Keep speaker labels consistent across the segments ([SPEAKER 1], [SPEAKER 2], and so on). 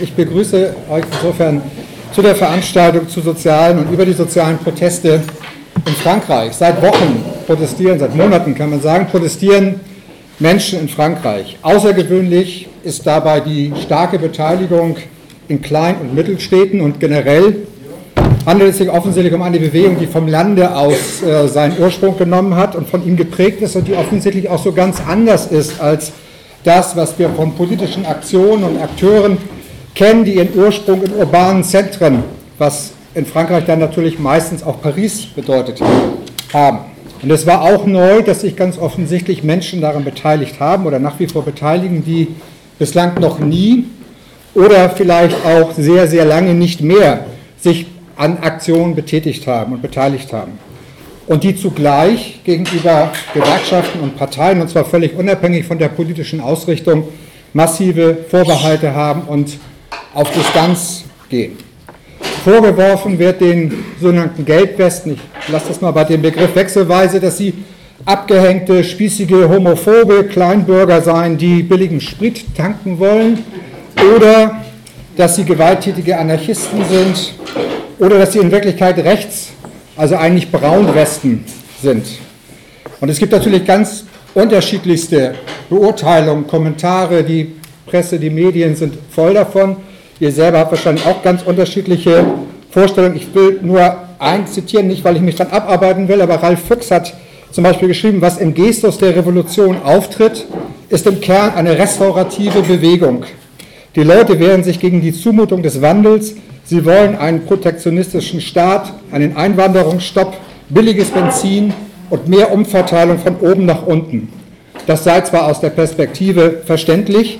[SPEAKER 1] Ich begrüße euch insofern zu der Veranstaltung zu sozialen und über die sozialen Proteste in Frankreich. Seit Wochen protestieren, seit Monaten kann man sagen, protestieren Menschen in Frankreich. Außergewöhnlich ist dabei die starke Beteiligung in Klein- und Mittelstädten und generell handelt es sich offensichtlich um eine Bewegung, die vom Lande aus äh, seinen Ursprung genommen hat und von ihm geprägt ist und die offensichtlich auch so ganz anders ist als das, was wir von politischen Aktionen und Akteuren kennen, die ihren Ursprung in urbanen Zentren, was in Frankreich dann natürlich meistens auch Paris bedeutet haben. Und es war auch neu, dass sich ganz offensichtlich Menschen daran beteiligt haben oder nach wie vor beteiligen, die bislang noch nie oder vielleicht auch sehr, sehr lange nicht mehr sich an Aktionen betätigt haben und beteiligt haben. Und die zugleich gegenüber Gewerkschaften und Parteien, und zwar völlig unabhängig von der politischen Ausrichtung, massive Vorbehalte haben und auf Distanz gehen. Vorgeworfen wird den sogenannten Gelbwesten, ich lasse das mal bei dem Begriff wechselweise, dass sie abgehängte, spießige, homophobe Kleinbürger seien, die billigen Sprit tanken wollen, oder dass sie gewalttätige Anarchisten sind, oder dass sie in Wirklichkeit rechts, also eigentlich Braunwesten sind. Und es gibt natürlich ganz unterschiedlichste Beurteilungen, Kommentare, die Presse, die Medien sind voll davon. Ihr selber habt wahrscheinlich auch ganz unterschiedliche Vorstellungen. Ich will nur eins zitieren, nicht weil ich mich dann abarbeiten will, aber Ralf Fuchs hat zum Beispiel geschrieben, was im Gestus der Revolution auftritt, ist im Kern eine restaurative Bewegung. Die Leute wehren sich gegen die Zumutung des Wandels. Sie wollen einen protektionistischen Staat, einen Einwanderungsstopp, billiges Benzin und mehr Umverteilung von oben nach unten. Das sei zwar aus der Perspektive verständlich,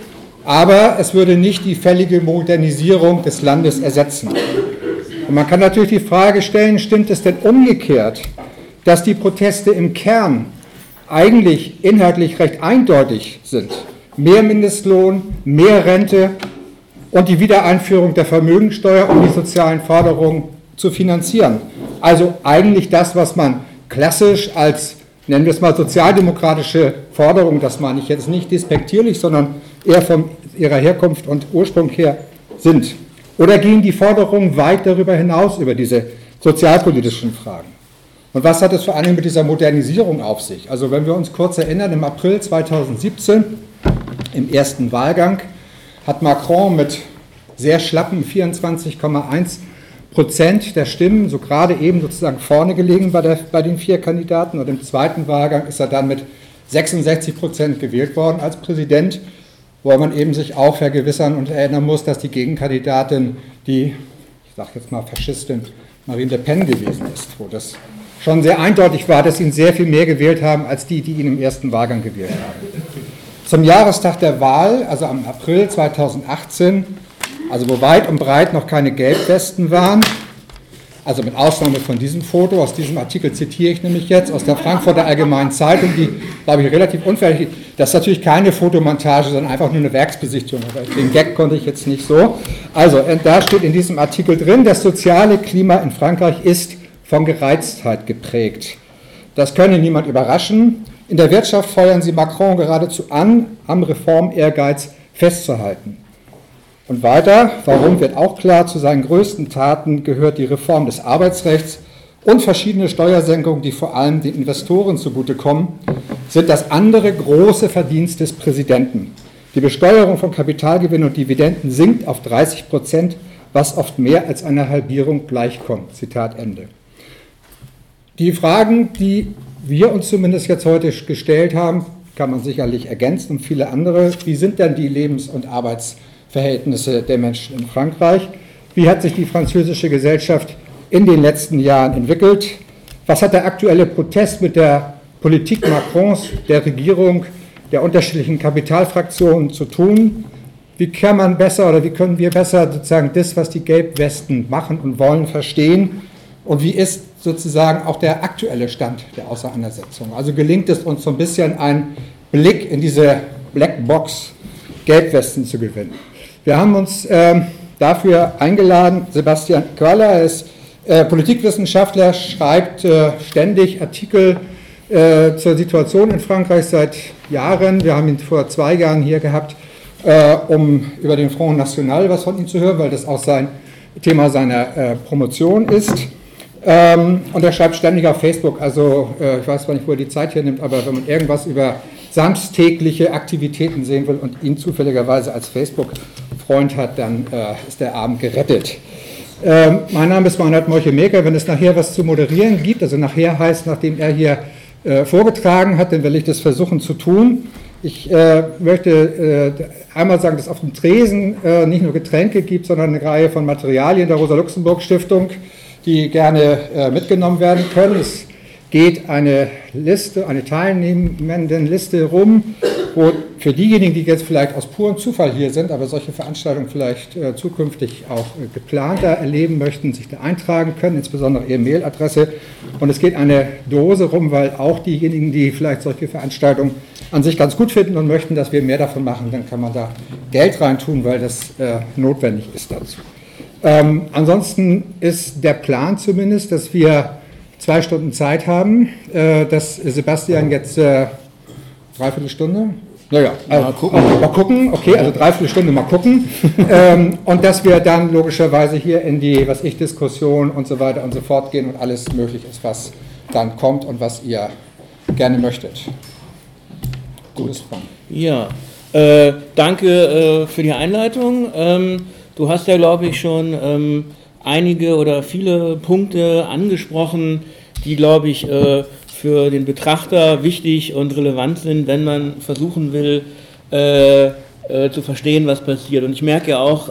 [SPEAKER 1] aber es würde nicht die fällige Modernisierung des Landes ersetzen. Und man kann natürlich die Frage stellen, stimmt es denn umgekehrt, dass die Proteste im Kern eigentlich inhaltlich recht eindeutig sind? Mehr Mindestlohn, mehr Rente und die Wiedereinführung der Vermögensteuer, um die sozialen Forderungen zu finanzieren. Also eigentlich das, was man klassisch als, nennen wir es mal, sozialdemokratische Forderung, das meine ich jetzt nicht despektierlich, sondern eher von ihrer Herkunft und Ursprung her sind? Oder gehen die Forderungen weit darüber hinaus, über diese sozialpolitischen Fragen? Und was hat es vor allem mit dieser Modernisierung auf sich? Also wenn wir uns kurz erinnern, im April 2017, im ersten Wahlgang, hat Macron mit sehr schlappen 24,1 Prozent der Stimmen so gerade eben sozusagen vorne gelegen bei, der, bei den vier Kandidaten. Und im zweiten Wahlgang ist er dann mit 66 Prozent gewählt worden als Präsident wo man eben sich auch vergewissern und erinnern muss, dass die Gegenkandidatin die, ich sage jetzt mal Faschistin Marine Le Pen gewesen ist, wo das schon sehr eindeutig war, dass sie ihn sehr viel mehr gewählt haben als die, die ihn im ersten Wahlgang gewählt haben. Zum Jahrestag der Wahl, also am April 2018, also wo weit und breit noch keine Gelbwesten waren, also mit Ausnahme von diesem Foto, aus diesem Artikel zitiere ich nämlich jetzt aus der Frankfurter Allgemeinen Zeitung, die, glaube ich, relativ ist. Das ist natürlich keine Fotomontage, sondern einfach nur eine Werksbesichtigung. Aber den Gag konnte ich jetzt nicht so. Also, äh, da steht in diesem Artikel drin, das soziale Klima in Frankreich ist von Gereiztheit geprägt. Das könne niemand überraschen. In der Wirtschaft feuern sie Macron geradezu an, am Reformehrgeiz festzuhalten. Und weiter, warum wird auch klar, zu seinen größten Taten gehört die Reform des Arbeitsrechts und verschiedene Steuersenkungen, die vor allem den Investoren zugutekommen, sind das andere große Verdienst des Präsidenten. Die Besteuerung von Kapitalgewinn und Dividenden sinkt auf 30 Prozent, was oft mehr als einer Halbierung gleichkommt. Zitat Ende. Die Fragen, die wir uns zumindest jetzt heute gestellt haben, kann man sicherlich ergänzen und viele andere. Wie sind denn die Lebens- und Arbeitsverhältnisse? Verhältnisse der Menschen in Frankreich. Wie hat sich die französische Gesellschaft in den letzten Jahren entwickelt? Was hat der aktuelle Protest mit der Politik Macrons, der Regierung, der unterschiedlichen Kapitalfraktionen zu tun? Wie kann man besser oder wie können wir besser sozusagen das, was die Gelbwesten machen und wollen, verstehen? Und wie ist sozusagen auch der aktuelle Stand der Auseinandersetzung? Also gelingt es uns so ein bisschen einen Blick in diese Blackbox Gelbwesten zu gewinnen. Wir haben uns äh, dafür eingeladen, Sebastian Körler, er ist äh, Politikwissenschaftler, schreibt äh, ständig Artikel äh, zur Situation in Frankreich seit Jahren. Wir haben ihn vor zwei Jahren hier gehabt äh, um über den Front National was von ihm zu hören, weil das auch sein Thema seiner äh, Promotion ist. Ähm, und er schreibt ständig auf Facebook, also ich weiß zwar nicht, wo er die Zeit hier nimmt, aber wenn man irgendwas über samstägliche Aktivitäten sehen will und ihn zufälligerweise als Facebook-Freund hat, dann äh, ist der Abend gerettet. Ähm, mein Name ist Meinhard Molche-Meker. Wenn es nachher was zu moderieren gibt, also nachher heißt, nachdem er hier äh, vorgetragen hat, dann will ich das versuchen zu tun. Ich äh, möchte äh, einmal sagen, dass auf dem Tresen äh, nicht nur Getränke gibt, sondern eine Reihe von Materialien der Rosa-Luxemburg-Stiftung, die gerne äh, mitgenommen werden können. Es geht eine Liste, eine teilnehmenden Liste rum, wo für diejenigen, die jetzt vielleicht aus purem Zufall hier sind, aber solche Veranstaltungen vielleicht äh, zukünftig auch äh, geplanter erleben möchten, sich da eintragen können, insbesondere ihre Mailadresse. Und es geht eine Dose rum, weil auch diejenigen, die vielleicht solche Veranstaltungen an sich ganz gut finden und möchten, dass wir mehr davon machen, dann kann man da Geld reintun, weil das äh, notwendig ist dazu. Ähm, ansonsten ist der Plan zumindest, dass wir zwei Stunden Zeit haben, äh, dass Sebastian jetzt äh, dreiviertel Stunde, naja, also, mal, gucken. mal gucken, okay, also dreiviertel Stunde mal gucken ähm, und dass wir dann logischerweise hier in die, was ich, Diskussion und so weiter und so fort gehen und alles möglich ist, was dann kommt und was ihr gerne möchtet.
[SPEAKER 2] Gut. Ja, äh, danke äh, für die Einleitung. Ähm, du hast ja, glaube ich, schon ähm, einige oder viele Punkte angesprochen, die, glaube ich, äh, für den Betrachter wichtig und relevant sind, wenn man versuchen will, äh, äh, zu verstehen, was passiert. Und ich merke ja auch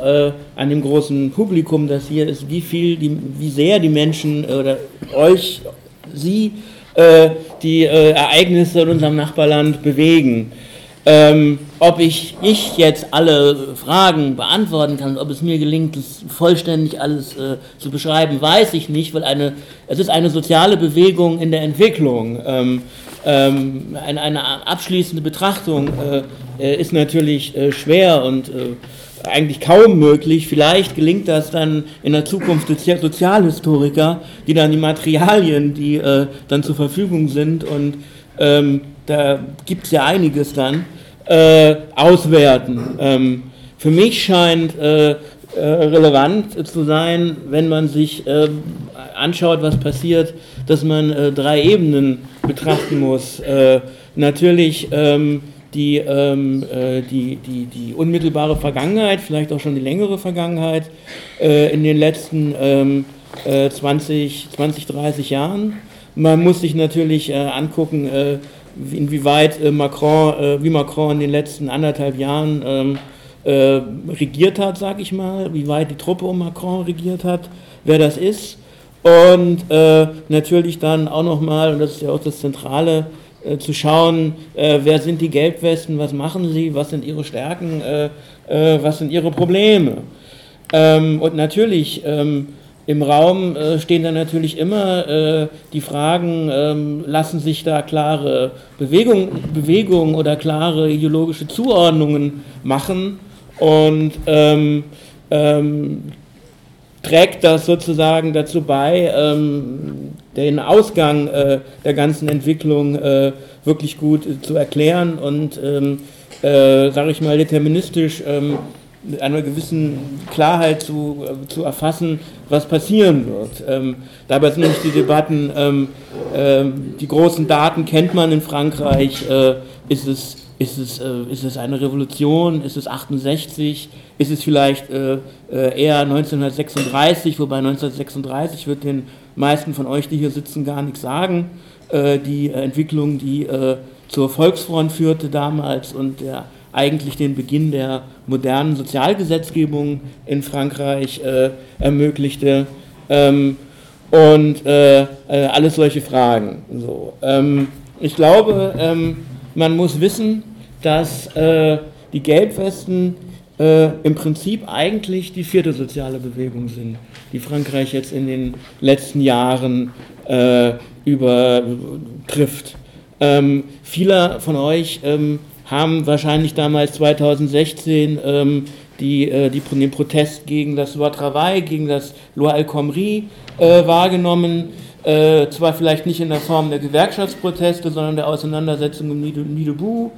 [SPEAKER 2] an dem großen Publikum, das hier ist, wie viel, wie sehr die Menschen oder euch, sie, die Ereignisse in unserem Nachbarland bewegen. Ähm, ob ich, ich jetzt alle Fragen beantworten kann, ob es mir gelingt, das vollständig alles äh, zu beschreiben, weiß ich nicht, weil eine, es ist eine soziale Bewegung in der Entwicklung. Ähm, ähm, eine, eine, abschließende Betrachtung äh, äh ist natürlich äh, schwer und äh, eigentlich kaum möglich. Vielleicht gelingt das dann in der Zukunft Sozialhistoriker, die dann die Materialien, die äh, dann zur Verfügung sind und ähm, da gibt es ja einiges dann, äh, auswerten. Ähm, für mich scheint äh, äh, relevant zu sein, wenn man sich äh, anschaut, was passiert, dass man äh, drei Ebenen betrachten muss. Äh, natürlich ähm, die, ähm, die, die, die unmittelbare Vergangenheit, vielleicht auch schon die längere Vergangenheit in den letzten 20, 20, 30 Jahren. Man muss sich natürlich angucken, inwieweit äh, Macron, äh, wie Macron in den letzten anderthalb Jahren ähm, äh, regiert hat, sag ich mal, wie weit die Truppe um Macron regiert hat, wer das ist. Und natürlich dann auch nochmal, und das ist ja auch das Zentrale, zu schauen, wer sind die Gelbwesten, was machen sie, was sind ihre Stärken, was sind ihre Probleme. Ähm, und natürlich ähm, im Raum äh, stehen dann natürlich immer äh, die Fragen, ähm, lassen sich da klare Bewegung, Bewegungen oder klare ideologische Zuordnungen machen und ähm, ähm, trägt das sozusagen dazu bei, ähm, den Ausgang äh, der ganzen Entwicklung äh, wirklich gut zu erklären und, ähm, äh, sage ich mal, deterministisch ähm, mit einer gewissen Klarheit zu, äh, zu erfassen, was passieren wird. Ähm, dabei sind nämlich die Debatten, ähm, äh, die großen Daten kennt man in Frankreich, äh, ist, es, ist, es, äh, ist es eine Revolution, ist es 68, ist es vielleicht äh, äh, eher 1936, wobei 1936 wird den meisten von euch, die hier sitzen, gar nichts sagen. die Entwicklung, die zur Volksfront führte damals und der eigentlich den Beginn der modernen Sozialgesetzgebung in Frankreich äh, ermöglichte. Ähm, und äh, äh, alles solche Fragen. So, ähm, ich glaube, ähm, man muss wissen, dass äh, die Gelbwesten äh, im Prinzip eigentlich die vierte soziale Bewegung sind, die Frankreich jetzt in den letzten Jahren äh, übertrifft. Ähm, viele von euch ähm, haben wahrscheinlich damals 2016 ähm, die, äh, die, den Protest gegen das Loi Travail, gegen das Loi El Khomri äh, wahrgenommen. Äh, zwar vielleicht nicht in der Form der Gewerkschaftsproteste, sondern der Auseinandersetzung im Nidebu.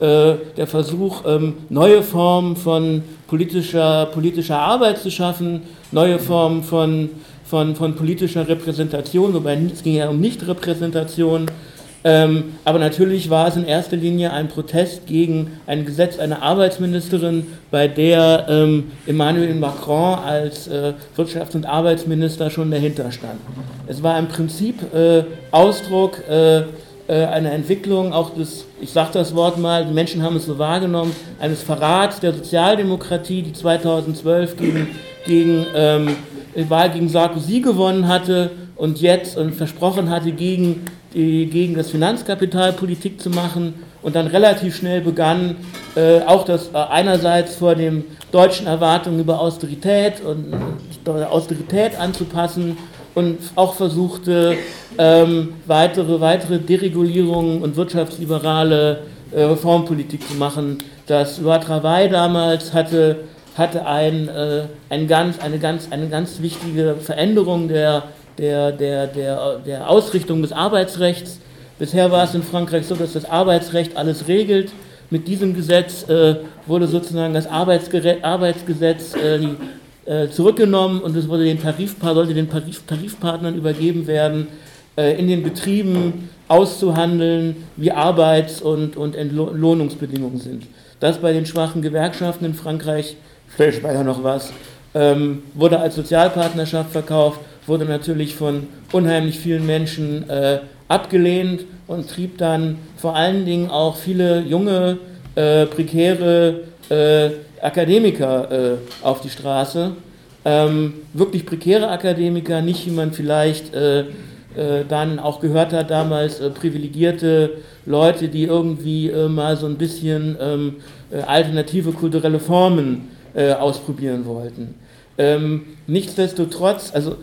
[SPEAKER 2] äh, der Versuch, ähm, neue Formen von politischer, politischer Arbeit zu schaffen, neue Formen von, von, von politischer Repräsentation, wobei es ging ja um Nichtrepräsentation. Ähm, aber natürlich war es in erster Linie ein Protest gegen ein Gesetz einer Arbeitsministerin, bei der ähm, Emmanuel Macron als äh, Wirtschafts- und Arbeitsminister schon dahinter stand. Es war im Prinzip äh, Ausdruck äh, äh, eine Entwicklung auch des, ich sage das Wort mal, die Menschen haben es so wahrgenommen, eines Verrats der Sozialdemokratie, die 2012 gegen, gegen ähm, Wahl gegen Sarkozy gewonnen hatte und jetzt und versprochen hatte, gegen, die, gegen das Finanzkapital Politik zu machen und dann relativ schnell begann, äh, auch das äh, einerseits vor den deutschen Erwartungen über Austerität und äh, Austerität anzupassen und auch versuchte, ähm, weitere, weitere Deregulierungen und wirtschaftsliberale äh, Reformpolitik zu machen. Das Travail damals hatte, hatte ein, äh, ein ganz, eine, ganz, eine ganz wichtige Veränderung der, der, der, der, der Ausrichtung des Arbeitsrechts. Bisher war es in Frankreich so, dass das Arbeitsrecht alles regelt. Mit diesem Gesetz äh, wurde sozusagen das Arbeitsgesetz, äh, äh, zurückgenommen und es wurde den Tarifpa sollte den Tarifpartnern übergeben werden, äh, in den Betrieben auszuhandeln, wie Arbeits- und, und Entlohnungsbedingungen sind. Das bei den schwachen Gewerkschaften in Frankreich, später noch was, ähm, wurde als Sozialpartnerschaft verkauft, wurde natürlich von unheimlich vielen Menschen äh, abgelehnt und trieb dann vor allen Dingen auch viele junge, äh, prekäre äh, Akademiker äh, auf die Straße. Ähm, wirklich prekäre Akademiker, nicht wie man vielleicht äh, dann auch gehört hat damals, privilegierte Leute, die irgendwie mal so ein bisschen ähm, äh, alternative kulturelle Formen ausprobieren wollten. Ähm, nichtsdestotrotz, also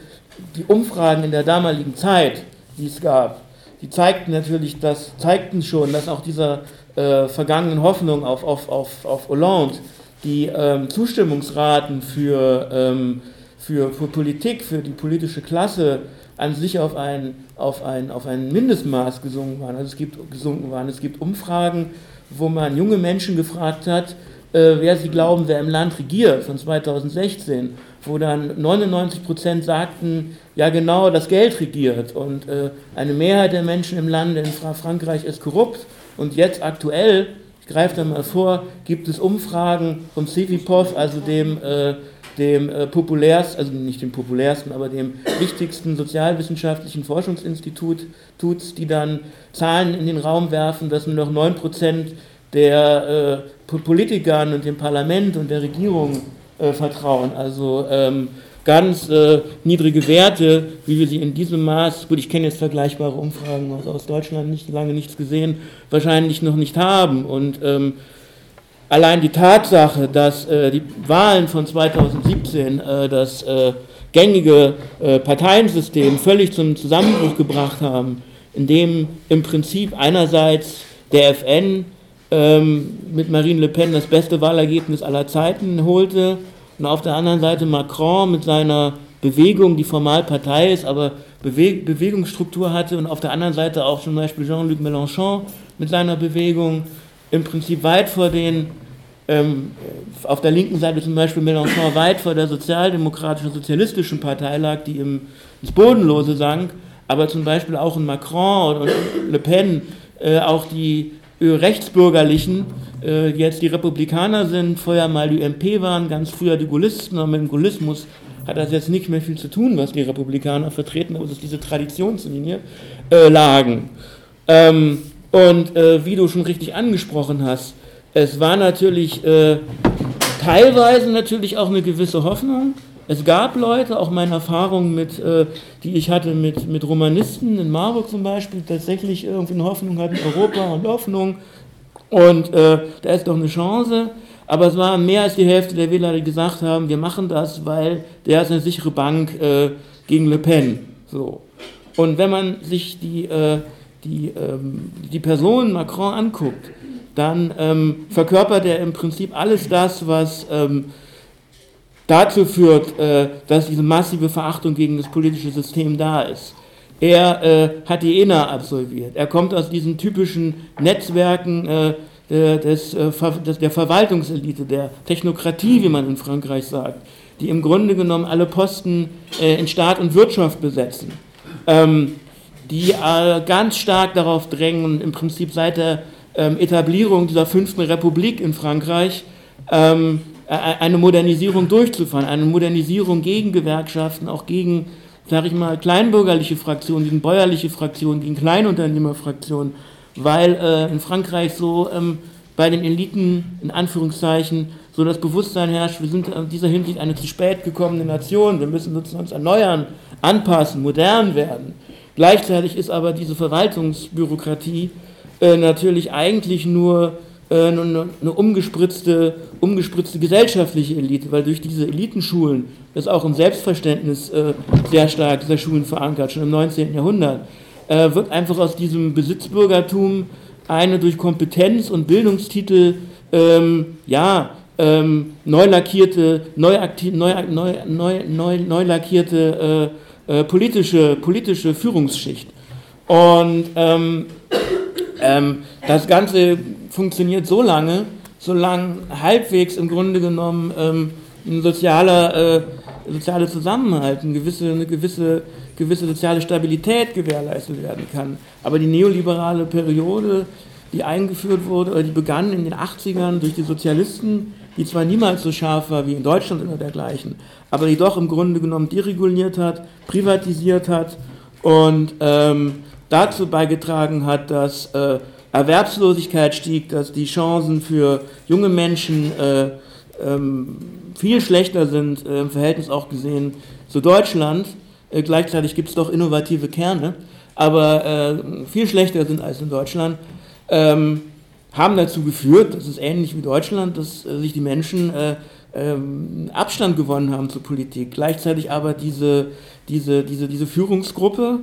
[SPEAKER 2] die Umfragen in der damaligen Zeit, die es gab, die zeigten natürlich, dass, zeigten schon, dass auch dieser vergangenen Hoffnung auf, auf, auf, auf Hollande die ähm, Zustimmungsraten für, ähm, für, für, Politik, für die politische Klasse an sich auf ein, auf ein, auf ein Mindestmaß gesunken waren. Also es gibt, gesunken waren. Es gibt Umfragen, wo man junge Menschen gefragt hat, äh, wer sie glauben, wer im Land regiert, von 2016, wo dann 99 Prozent sagten, ja genau, das Geld regiert. Und äh, eine Mehrheit der Menschen im Lande in Frankreich ist korrupt. Und jetzt aktuell greife da mal vor, gibt es Umfragen vom CIVIPOV, also dem, äh, dem äh, populärsten, also nicht dem populärsten, aber dem wichtigsten sozialwissenschaftlichen Forschungsinstitut, die dann Zahlen in den Raum werfen, dass nur noch 9% der äh, Politikern und dem Parlament und der Regierung äh, vertrauen. Also ähm, ganz äh, niedrige Werte, wie wir sie in diesem Maß, gut, ich kenne jetzt vergleichbare Umfragen aus, aus Deutschland, nicht lange nichts gesehen, wahrscheinlich noch nicht haben. Und ähm, allein die Tatsache, dass äh, die Wahlen von 2017 äh, das äh, gängige Parteiensystem völlig zum Zusammenbruch gebracht haben, indem im Prinzip einerseits der FN ähm, mit Marine Le Pen das beste Wahlergebnis aller Zeiten holte, und auf der anderen Seite Macron mit seiner Bewegung, die formal Partei ist, aber Bewe Bewegungsstruktur hatte. Und auf der anderen Seite auch zum Beispiel Jean-Luc Mélenchon mit seiner Bewegung. Im Prinzip weit vor den, ähm, auf der linken Seite zum Beispiel Mélenchon weit vor der sozialdemokratischen, sozialistischen Partei lag, die im, ins Bodenlose sank, aber zum Beispiel auch in Macron und Le Pen äh, auch die rechtsbürgerlichen äh, jetzt die Republikaner sind, vorher mal die UMP waren, ganz früher die Gullisten, aber mit dem Gullismus hat das jetzt nicht mehr viel zu tun, was die Republikaner vertreten, aber es ist diese Traditionslinie, äh, lagen. Ähm, und äh, wie du schon richtig angesprochen hast, es war natürlich äh, teilweise natürlich auch eine gewisse Hoffnung. Es gab Leute, auch meine Erfahrungen mit, äh, die ich hatte mit, mit Romanisten in Marburg zum Beispiel, tatsächlich irgendwie eine Hoffnung hatten, Europa und Hoffnung, und äh, da ist doch eine Chance. Aber es waren mehr als die Hälfte der Wähler, die gesagt haben, wir machen das, weil der ist eine sichere Bank äh, gegen Le Pen. So. Und wenn man sich die, äh, die, ähm, die Person Macron anguckt, dann ähm, verkörpert er im Prinzip alles das, was ähm, dazu führt, äh, dass diese massive Verachtung gegen das politische System da ist. Er äh, hat die ENA absolviert. Er kommt aus diesen typischen Netzwerken, äh, der, des, der Verwaltungselite, der Technokratie, wie man in Frankreich sagt, die im Grunde genommen alle Posten in Staat und Wirtschaft besetzen, ähm, die ganz stark darauf drängen, im Prinzip seit der ähm, Etablierung dieser fünften Republik in Frankreich ähm, eine Modernisierung durchzufahren, eine Modernisierung gegen Gewerkschaften, auch gegen, sage ich mal, kleinbürgerliche Fraktionen, gegen bäuerliche Fraktionen, gegen Kleinunternehmerfraktionen weil äh, in Frankreich so ähm, bei den Eliten, in Anführungszeichen, so das Bewusstsein herrscht, wir sind in dieser Hinsicht eine zu spät gekommene Nation, wir müssen uns erneuern, anpassen, modern werden. Gleichzeitig ist aber diese Verwaltungsbürokratie äh, natürlich eigentlich nur äh, eine, eine umgespritzte, umgespritzte gesellschaftliche Elite, weil durch diese Elitenschulen ist auch ein Selbstverständnis äh, sehr stark dieser Schulen verankert, schon im 19. Jahrhundert äh, wird einfach aus diesem Besitzbürgertum eine durch Kompetenz und Bildungstitel ähm, ja, ähm, neu lackierte, neu, neu, neu, neu, neu, neu lackierte äh, äh, politische, politische Führungsschicht. Und ähm, ähm, das Ganze funktioniert so lange, solange halbwegs im Grunde genommen ähm, ein sozialer, äh, sozialer Zusammenhalt, eine gewisse, eine gewisse gewisse soziale Stabilität gewährleistet werden kann. Aber die neoliberale Periode, die eingeführt wurde, oder die begann in den 80ern durch die Sozialisten, die zwar niemals so scharf war wie in Deutschland oder dergleichen, aber die doch im Grunde genommen dereguliert hat, privatisiert hat und ähm, dazu beigetragen hat, dass äh, Erwerbslosigkeit stieg, dass die Chancen für junge Menschen äh, ähm, viel schlechter sind, äh, im Verhältnis auch gesehen zu Deutschland. Äh, gleichzeitig gibt es doch innovative Kerne, aber äh, viel schlechter sind als in Deutschland, ähm, haben dazu geführt, das ist ähnlich wie Deutschland, dass äh, sich die Menschen äh, ähm, Abstand gewonnen haben zur Politik. Gleichzeitig aber diese, diese, diese, diese Führungsgruppe,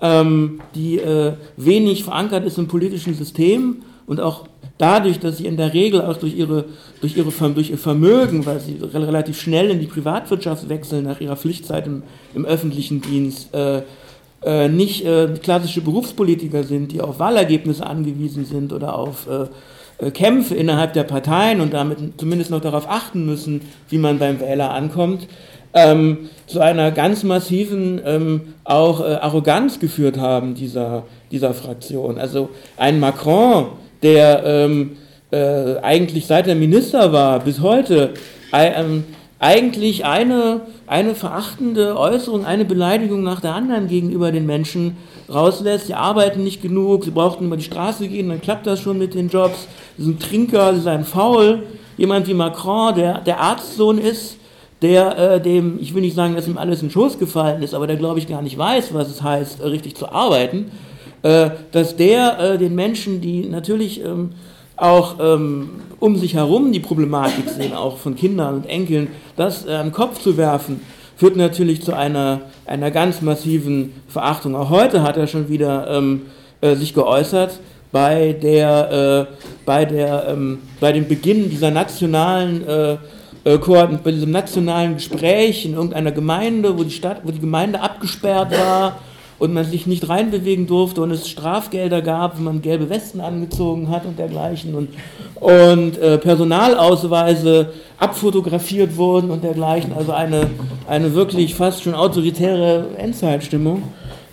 [SPEAKER 2] ähm, die äh, wenig verankert ist im politischen System und auch dadurch, dass sie in der Regel auch durch, ihre, durch, ihre, durch ihr Vermögen, weil sie relativ schnell in die Privatwirtschaft wechseln nach ihrer Pflichtzeit im, im öffentlichen Dienst, äh, äh, nicht äh, klassische Berufspolitiker sind, die auf Wahlergebnisse angewiesen sind oder auf äh, äh, Kämpfe innerhalb der Parteien und damit zumindest noch darauf achten müssen, wie man beim Wähler ankommt, ähm, zu einer ganz massiven ähm, auch äh, Arroganz geführt haben dieser, dieser Fraktion. Also ein Macron, der ähm, äh, eigentlich seit er Minister war bis heute ähm, eigentlich eine, eine verachtende Äußerung, eine Beleidigung nach der anderen gegenüber den Menschen rauslässt. Sie arbeiten nicht genug, sie brauchten über die Straße gehen, dann klappt das schon mit den Jobs. Sie sind Trinker, sie seien faul. Jemand wie Macron, der der Arztsohn ist, der äh, dem, ich will nicht sagen, dass ihm alles in Schoß gefallen ist, aber der glaube ich gar nicht weiß, was es heißt, äh, richtig zu arbeiten äh, dass der äh, den Menschen, die natürlich ähm, auch ähm, um sich herum die Problematik sehen, auch von Kindern und Enkeln, das äh, den Kopf zu werfen, führt natürlich zu einer, einer ganz massiven Verachtung. Auch heute hat er schon wieder ähm, äh, sich geäußert bei, der, äh, bei, der, ähm, bei dem Beginn dieser nationalen äh, bei diesem nationalen Gespräch in irgendeiner Gemeinde, wo die Stadt, wo die Gemeinde abgesperrt war und man sich nicht reinbewegen durfte und es Strafgelder gab, wenn man gelbe Westen angezogen hat und dergleichen und, und äh, Personalausweise abfotografiert wurden und dergleichen, also eine, eine wirklich fast schon autoritäre Endzeitstimmung.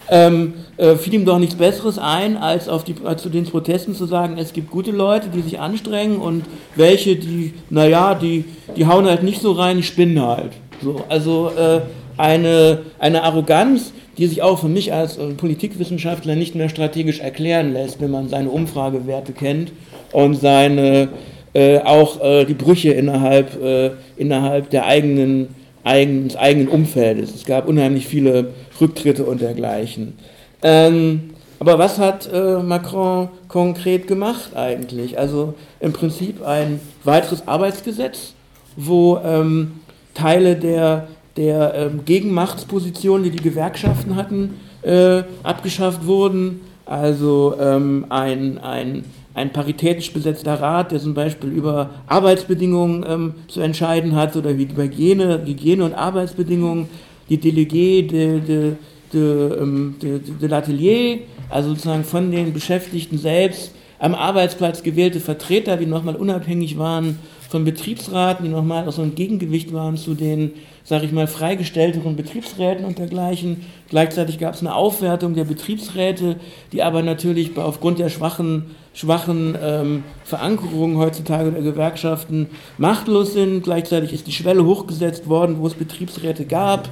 [SPEAKER 2] Ähm, äh, fiel ihm doch nichts Besseres ein, als, auf die, als zu den Protesten zu sagen, es gibt gute Leute, die sich anstrengen und welche, die, naja, die, die hauen halt nicht so rein, die spinnen halt. So, also äh, eine, eine Arroganz, die sich auch für mich als äh, Politikwissenschaftler nicht mehr strategisch erklären lässt, wenn man seine Umfragewerte kennt und seine äh, auch äh, die Brüche innerhalb, äh, innerhalb der eigenen, eigen, des eigenen Umfeldes. Es gab unheimlich viele Rücktritte und dergleichen. Ähm, aber was hat äh, Macron konkret gemacht eigentlich? Also im Prinzip ein weiteres Arbeitsgesetz, wo ähm, Teile der der ähm, Gegenmachtspositionen, die die Gewerkschaften hatten, äh, abgeschafft wurden. Also ähm, ein, ein, ein paritätisch besetzter Rat, der zum Beispiel über Arbeitsbedingungen ähm, zu entscheiden hat oder über Hygiene, Hygiene und Arbeitsbedingungen, die Delegé de, de, de, ähm, de, de, l'Atelier, also sozusagen von den Beschäftigten selbst am Arbeitsplatz gewählte Vertreter, die nochmal unabhängig waren von Betriebsraten, die nochmal auch so ein Gegengewicht waren zu den, sage ich mal, freigestellteren Betriebsräten und dergleichen. Gleichzeitig gab es eine Aufwertung der Betriebsräte, die aber natürlich aufgrund der schwachen, schwachen ähm, Verankerung heutzutage der Gewerkschaften machtlos sind. Gleichzeitig ist die Schwelle hochgesetzt worden, wo es Betriebsräte gab.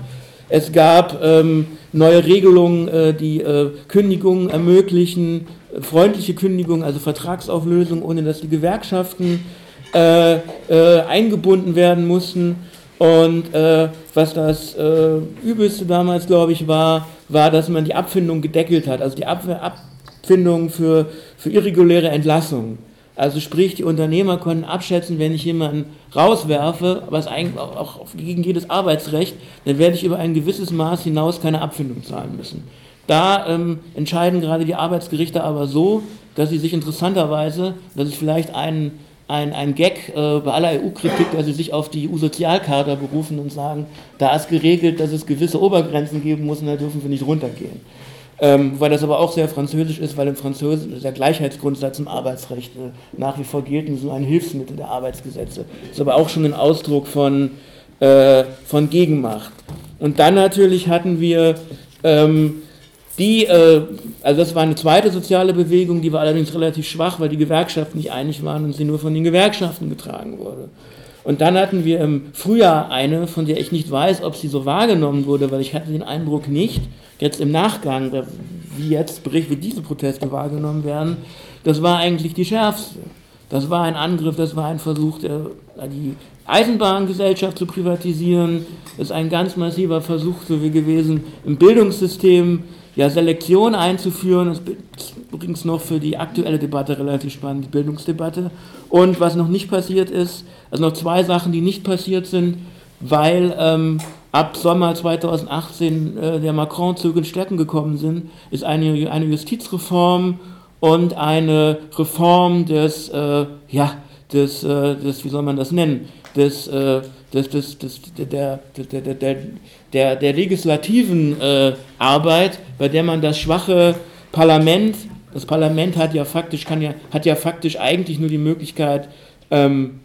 [SPEAKER 2] Es gab ähm, neue Regelungen, äh, die äh, Kündigungen ermöglichen, freundliche Kündigungen, also Vertragsauflösung, ohne dass die Gewerkschaften äh, äh, eingebunden werden mussten. Und äh, was das äh, Übelste damals, glaube ich, war, war, dass man die Abfindung gedeckelt hat, also die Ab Abfindung für, für irreguläre Entlassungen. Also sprich, die Unternehmer konnten abschätzen, wenn ich jemanden rauswerfe, was eigentlich auch, gegen jedes Arbeitsrecht, dann werde ich über ein gewisses Maß hinaus keine Abfindung zahlen müssen. Da ähm, entscheiden gerade die Arbeitsgerichte aber so, dass sie sich interessanterweise, dass ich vielleicht einen ein, ein Gag äh, bei aller EU-Kritik, dass sie sich auf die EU-Sozialkarte berufen und sagen, da ist geregelt, dass es gewisse Obergrenzen geben muss und da dürfen wir nicht runtergehen. Ähm, weil das aber auch sehr französisch ist, weil im Französischen der Gleichheitsgrundsatz im Arbeitsrecht äh, nach wie vor gilt und so ein Hilfsmittel der Arbeitsgesetze. Das ist aber auch schon ein Ausdruck von, äh, von Gegenmacht. Und dann natürlich hatten wir ähm, die, äh, also das war eine zweite soziale Bewegung, die war allerdings relativ schwach, weil die Gewerkschaften nicht einig waren und sie nur von den Gewerkschaften getragen wurde. Und dann hatten wir im Frühjahr eine, von der ich nicht weiß, ob sie so wahrgenommen wurde, weil ich hatte den Eindruck nicht, jetzt im Nachgang, wie jetzt Bericht, wie diese Proteste wahrgenommen werden, das war eigentlich die schärfste. Das war ein Angriff, das war ein Versuch, die Eisenbahngesellschaft zu privatisieren. Das ist ein ganz massiver Versuch so wie gewesen, im Bildungssystem ja, Selektion einzuführen. Das ist übrigens noch für die aktuelle Debatte relativ spannend, die Bildungsdebatte. Und was noch nicht passiert ist, also noch zwei Sachen, die nicht passiert sind, weil ähm, ab Sommer 2018 äh, der Macron-Zug in Städten gekommen sind, ist eine, eine Justizreform und eine Reform des, äh, ja, des, äh, des, wie soll man das nennen, des, äh, des, des, des, der, der, der, der, der, der legislativen äh, Arbeit, bei der man das schwache Parlament, das Parlament hat ja faktisch, kann ja, hat ja faktisch eigentlich nur die Möglichkeit, ähm,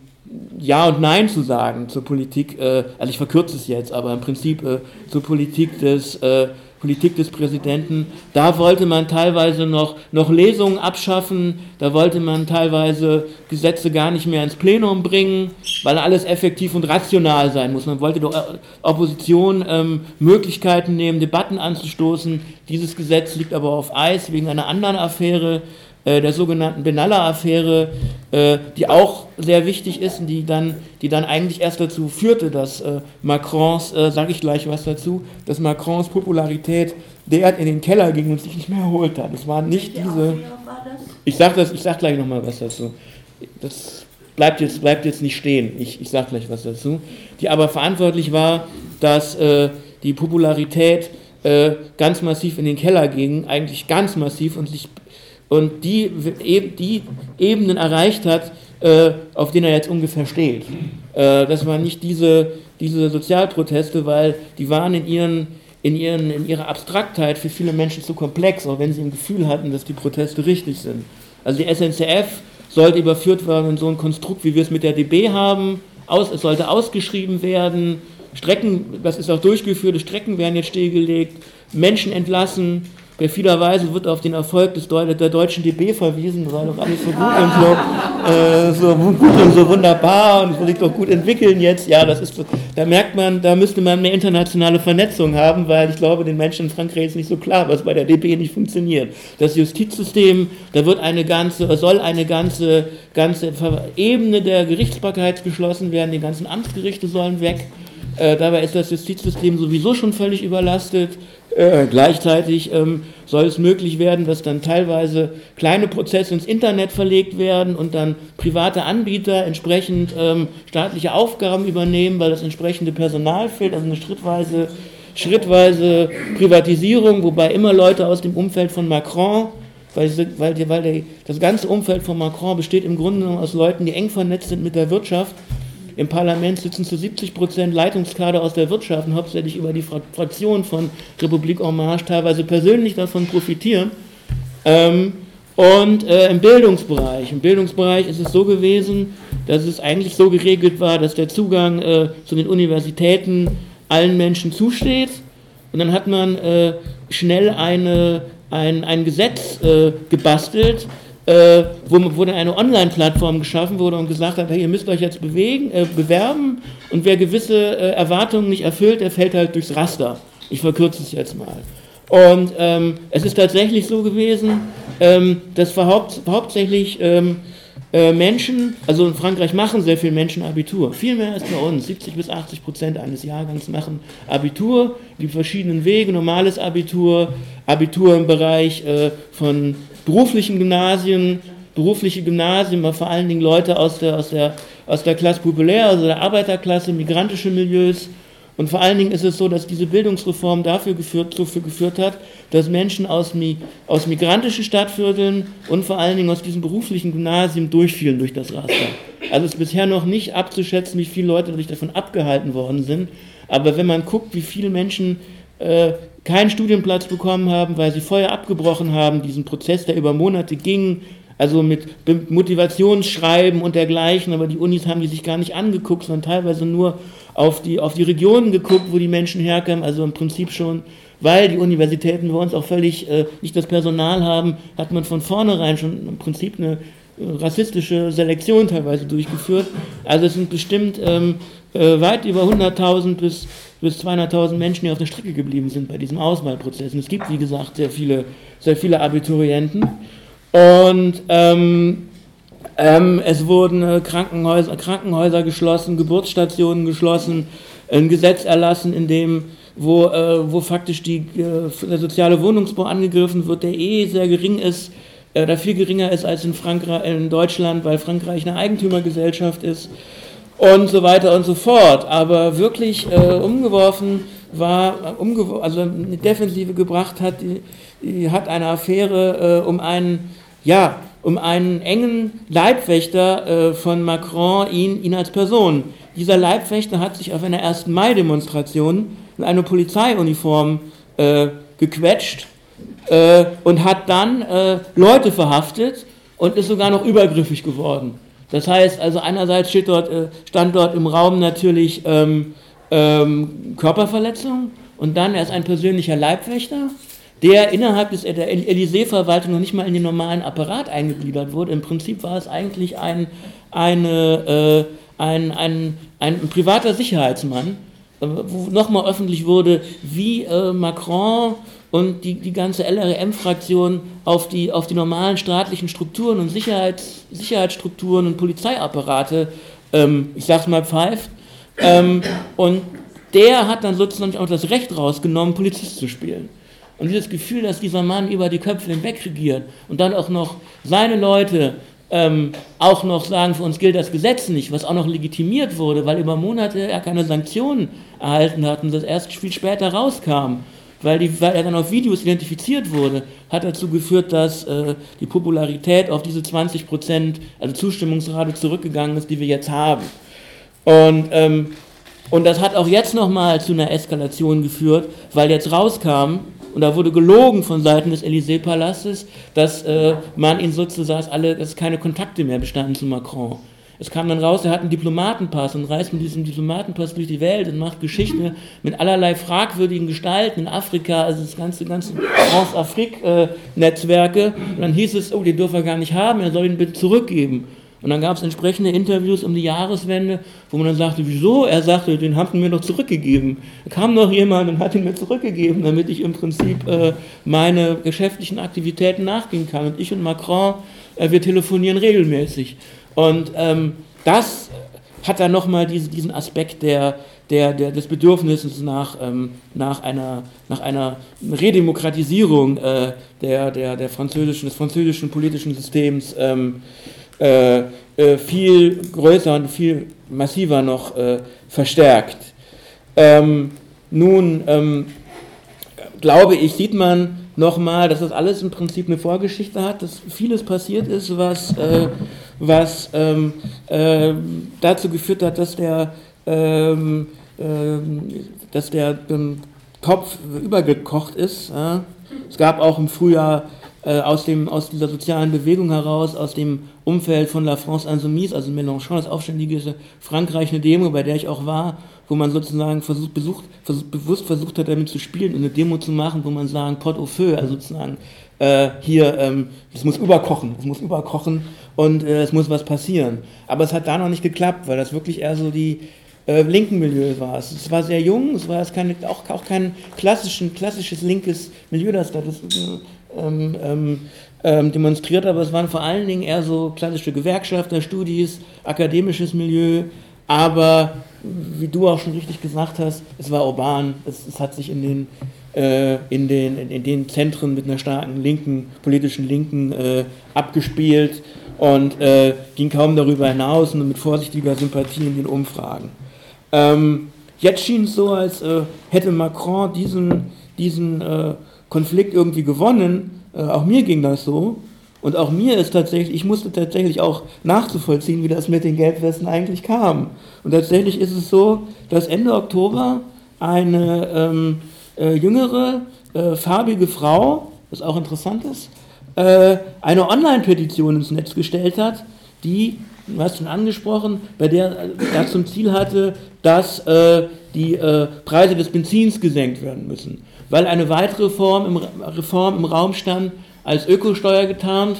[SPEAKER 2] ja und Nein zu sagen zur Politik, äh, also ich verkürze es jetzt, aber im Prinzip äh, zur Politik des äh, Politik des Präsidenten. Da wollte man teilweise noch, noch Lesungen abschaffen, da wollte man teilweise Gesetze gar nicht mehr ins Plenum bringen, weil alles effektiv und rational sein muss. Man wollte der Opposition ähm, Möglichkeiten nehmen, Debatten anzustoßen. Dieses Gesetz liegt aber auf Eis wegen einer anderen Affäre, äh, der sogenannten Benalla-Affäre, äh, die auch sehr wichtig ist und die dann, die dann eigentlich erst dazu führte, dass äh, Macrons, äh, sage ich gleich was dazu, dass Macrons Popularität derart in den Keller ging und sich nicht mehr erholt hat. Es waren nicht diese. Ich sage das, ich sag gleich nochmal was dazu. Das bleibt jetzt, bleibt jetzt nicht stehen. Ich, ich sage gleich was dazu. Die aber verantwortlich war, dass äh, die Popularität äh, ganz massiv in den Keller ging, eigentlich ganz massiv und sich und die, die Ebenen erreicht hat, äh, auf denen er jetzt ungefähr steht. Äh, das waren nicht diese, diese Sozialproteste, weil die waren in, ihren, in, ihren, in ihrer Abstraktheit für viele Menschen zu komplex, auch wenn sie ein Gefühl hatten, dass die Proteste richtig sind. Also die SNCF sollte überführt werden in so ein Konstrukt, wie wir es mit der DB haben. Aus, es sollte ausgeschrieben werden, Strecken, das ist auch durchgeführt, Strecken werden jetzt stillgelegt, Menschen entlassen, Perfiderweise wird auf den Erfolg des Deu der deutschen DB verwiesen, sei doch alles so gut und so, äh, so gut und so wunderbar und will sich doch gut entwickeln jetzt. Ja, das ist, da merkt man, da müsste man mehr internationale Vernetzung haben, weil ich glaube, den Menschen in Frankreich ist nicht so klar, was bei der DB nicht funktioniert. Das Justizsystem, da wird eine ganze, soll eine ganze, ganze Ebene der Gerichtsbarkeit geschlossen werden, die ganzen Amtsgerichte sollen weg. Äh, dabei ist das Justizsystem sowieso schon völlig überlastet. Äh, gleichzeitig ähm, soll es möglich werden, dass dann teilweise kleine Prozesse ins Internet verlegt werden und dann private Anbieter entsprechend ähm, staatliche Aufgaben übernehmen, weil das entsprechende Personal fehlt, also eine schrittweise, schrittweise Privatisierung, wobei immer Leute aus dem Umfeld von Macron weil, weil, weil der, das ganze Umfeld von Macron besteht im Grunde genommen aus Leuten, die eng vernetzt sind mit der Wirtschaft im Parlament sitzen zu 70 Prozent Leitungskader aus der Wirtschaft und hauptsächlich über die Fraktion von Republik En Marche teilweise persönlich davon profitieren. Ähm, Und äh, im Bildungsbereich, im Bildungsbereich ist es so gewesen, dass es eigentlich so geregelt war, dass der Zugang äh, zu den Universitäten allen Menschen zusteht. Und dann hat man äh, schnell eine, ein, ein Gesetz äh, gebastelt, äh, wo, wo dann eine Online-Plattform geschaffen wurde und gesagt hat, hey, ihr müsst euch jetzt bewegen, äh, bewerben und wer gewisse äh, Erwartungen nicht erfüllt, der fällt halt durchs Raster. Ich verkürze es jetzt mal. Und ähm, es ist tatsächlich so gewesen, ähm, dass haupt, hauptsächlich ähm, äh, Menschen, also in Frankreich machen sehr viele Menschen Abitur, viel mehr als bei uns. 70 bis 80 Prozent eines Jahrgangs machen Abitur, die verschiedenen Wege, normales Abitur, Abitur im Bereich äh, von beruflichen Gymnasien, berufliche Gymnasien, aber vor allen Dingen Leute aus der, aus der, aus der Klasse populär, also der Arbeiterklasse, migrantische Milieus, und vor allen Dingen ist es so, dass diese Bildungsreform dafür geführt, dafür geführt hat, dass Menschen aus, aus migrantischen Stadtvierteln und vor allen Dingen aus diesem beruflichen Gymnasium durchfielen durch das Raster. Also es ist bisher noch nicht abzuschätzen, wie viele Leute dadurch davon abgehalten worden sind. Aber wenn man guckt, wie viele Menschen äh, keinen Studienplatz bekommen haben, weil sie vorher abgebrochen haben, diesen Prozess, der über Monate ging, also mit Motivationsschreiben und dergleichen, aber die Unis haben die sich gar nicht angeguckt, sondern teilweise nur auf die, auf die Regionen geguckt, wo die Menschen herkamen, also im Prinzip schon, weil die Universitäten bei uns auch völlig äh, nicht das Personal haben, hat man von vornherein schon im Prinzip eine rassistische Selektion teilweise durchgeführt. Also es sind bestimmt ähm, äh, weit über 100.000 bis, bis 200.000 Menschen, die auf der Strecke geblieben sind bei diesem Auswahlprozess. Und es gibt, wie gesagt, sehr viele, sehr viele Abiturienten. Und ähm, ähm, es wurden äh, Krankenhäuser, Krankenhäuser geschlossen, Geburtsstationen geschlossen, ein Gesetz erlassen, in dem wo, äh, wo faktisch die, äh, der soziale Wohnungsbau angegriffen wird, der eh sehr gering ist, äh, oder viel geringer ist als in, Frankreich, in Deutschland, weil Frankreich eine Eigentümergesellschaft ist und so weiter und so fort. Aber wirklich äh, umgeworfen war, umgew also eine Defensive gebracht hat, die, die hat eine Affäre äh, um einen, ja, um einen engen Leibwächter äh, von Macron, ihn, ihn als Person. Dieser Leibwächter hat sich auf einer 1. Mai-Demonstration in eine Polizeiuniform äh, gequetscht äh, und hat dann äh, Leute verhaftet und ist sogar noch übergriffig geworden. Das heißt also einerseits dort, äh, stand dort im Raum natürlich ähm, ähm, Körperverletzung und dann er ist ein persönlicher Leibwächter der innerhalb des, der Élysée-Verwaltung noch nicht mal in den normalen Apparat eingegliedert wurde. Im Prinzip war es eigentlich ein, eine, äh, ein, ein, ein privater Sicherheitsmann, nochmal öffentlich wurde, wie äh, Macron und die, die ganze LRM-Fraktion auf die, auf die normalen staatlichen Strukturen und Sicherheits, Sicherheitsstrukturen und Polizeiapparate, ähm, ich sag's mal, pfeift. Ähm, und der hat dann sozusagen auch das Recht rausgenommen, Polizist zu spielen. Und dieses Gefühl, dass dieser Mann über die Köpfe hinweg regiert und dann auch noch seine Leute ähm, auch noch sagen, für uns gilt das Gesetz nicht, was auch noch legitimiert wurde, weil über Monate er keine Sanktionen erhalten hat und das erst viel später rauskam, weil, die, weil er dann auf Videos identifiziert wurde, hat dazu geführt, dass äh, die Popularität auf diese 20 Prozent, also Zustimmungsrate zurückgegangen ist, die wir jetzt haben. Und ähm, und das hat auch jetzt nochmal zu einer Eskalation geführt, weil jetzt rauskam, und da wurde gelogen von Seiten des Élysée-Palastes, dass äh, man ihn sozusagen, alle, dass keine Kontakte mehr bestanden zu Macron. Es kam dann raus, er hat einen Diplomatenpass und reist mit diesem Diplomatenpass durch die Welt und macht Geschichte mit allerlei fragwürdigen Gestalten in Afrika, also das ganze, ganze France-Afrique-Netzwerke. Äh, und dann hieß es, oh, den dürfen wir gar nicht haben, er soll ihn bitte zurückgeben. Und dann gab es entsprechende Interviews um die Jahreswende, wo man dann sagte, wieso? Er sagte, den haben mir doch zurückgegeben. Da kam noch jemand und hat ihn mir zurückgegeben, damit ich im Prinzip äh, meine geschäftlichen Aktivitäten nachgehen kann. Und ich und Macron, äh, wir telefonieren regelmäßig. Und ähm, das hat dann nochmal diese, diesen Aspekt der, der, der, des Bedürfnisses nach, ähm, nach, einer, nach einer Redemokratisierung äh, der, der, der französischen, des französischen politischen Systems ähm, äh, äh, viel größer und viel massiver noch äh, verstärkt. Ähm, nun ähm, glaube ich, sieht man nochmal, dass das alles im Prinzip eine Vorgeschichte hat, dass vieles passiert ist, was, äh, was ähm, äh, dazu geführt hat, dass der, ähm, ähm, dass der Kopf übergekocht ist. Es gab auch im Frühjahr äh, aus, dem, aus dieser sozialen Bewegung heraus, aus dem Umfeld von La France Insoumise, also Mélenchon, das aufständige Frankreich, eine Demo, bei der ich auch war, wo man sozusagen versucht, besucht, versucht, bewusst versucht hat, damit zu spielen und eine Demo zu machen, wo man sagen, pot au feu, also sozusagen äh, hier, ähm, es muss überkochen, es muss überkochen und äh, es muss was passieren. Aber es hat da noch nicht geklappt, weil das wirklich eher so die äh, linken Milieu war. Es, es, war sehr jung, es war keine, auch, auch kein klassischen, klassisches linkes Milieu, das da das, ähm, ähm, ähm, demonstriert, aber es waren vor allen Dingen eher so klassische Gewerkschafterstudis, akademisches Milieu, aber wie du auch schon richtig gesagt hast, es war urban, es, es hat sich in den, äh, in, den, in den Zentren mit einer starken linken, politischen Linken äh, abgespielt und äh, ging kaum darüber hinaus und mit vorsichtiger Sympathie in den Umfragen. Ähm, jetzt schien es so, als äh, hätte Macron diesen, diesen äh, Konflikt irgendwie gewonnen. Äh, auch mir ging das so. Und auch mir ist tatsächlich, ich musste tatsächlich auch nachzuvollziehen, wie das mit den Gelbwesten eigentlich kam. Und tatsächlich ist es so, dass Ende Oktober eine ähm, äh, jüngere, äh, farbige Frau, was auch interessant ist, äh, eine Online-Petition ins Netz gestellt hat, die, du hast schon angesprochen, bei der das zum Ziel hatte, dass äh, die äh, Preise des Benzins gesenkt werden müssen. Weil eine weitere Form im, Reform im Raum stand, als Ökosteuer getarnt,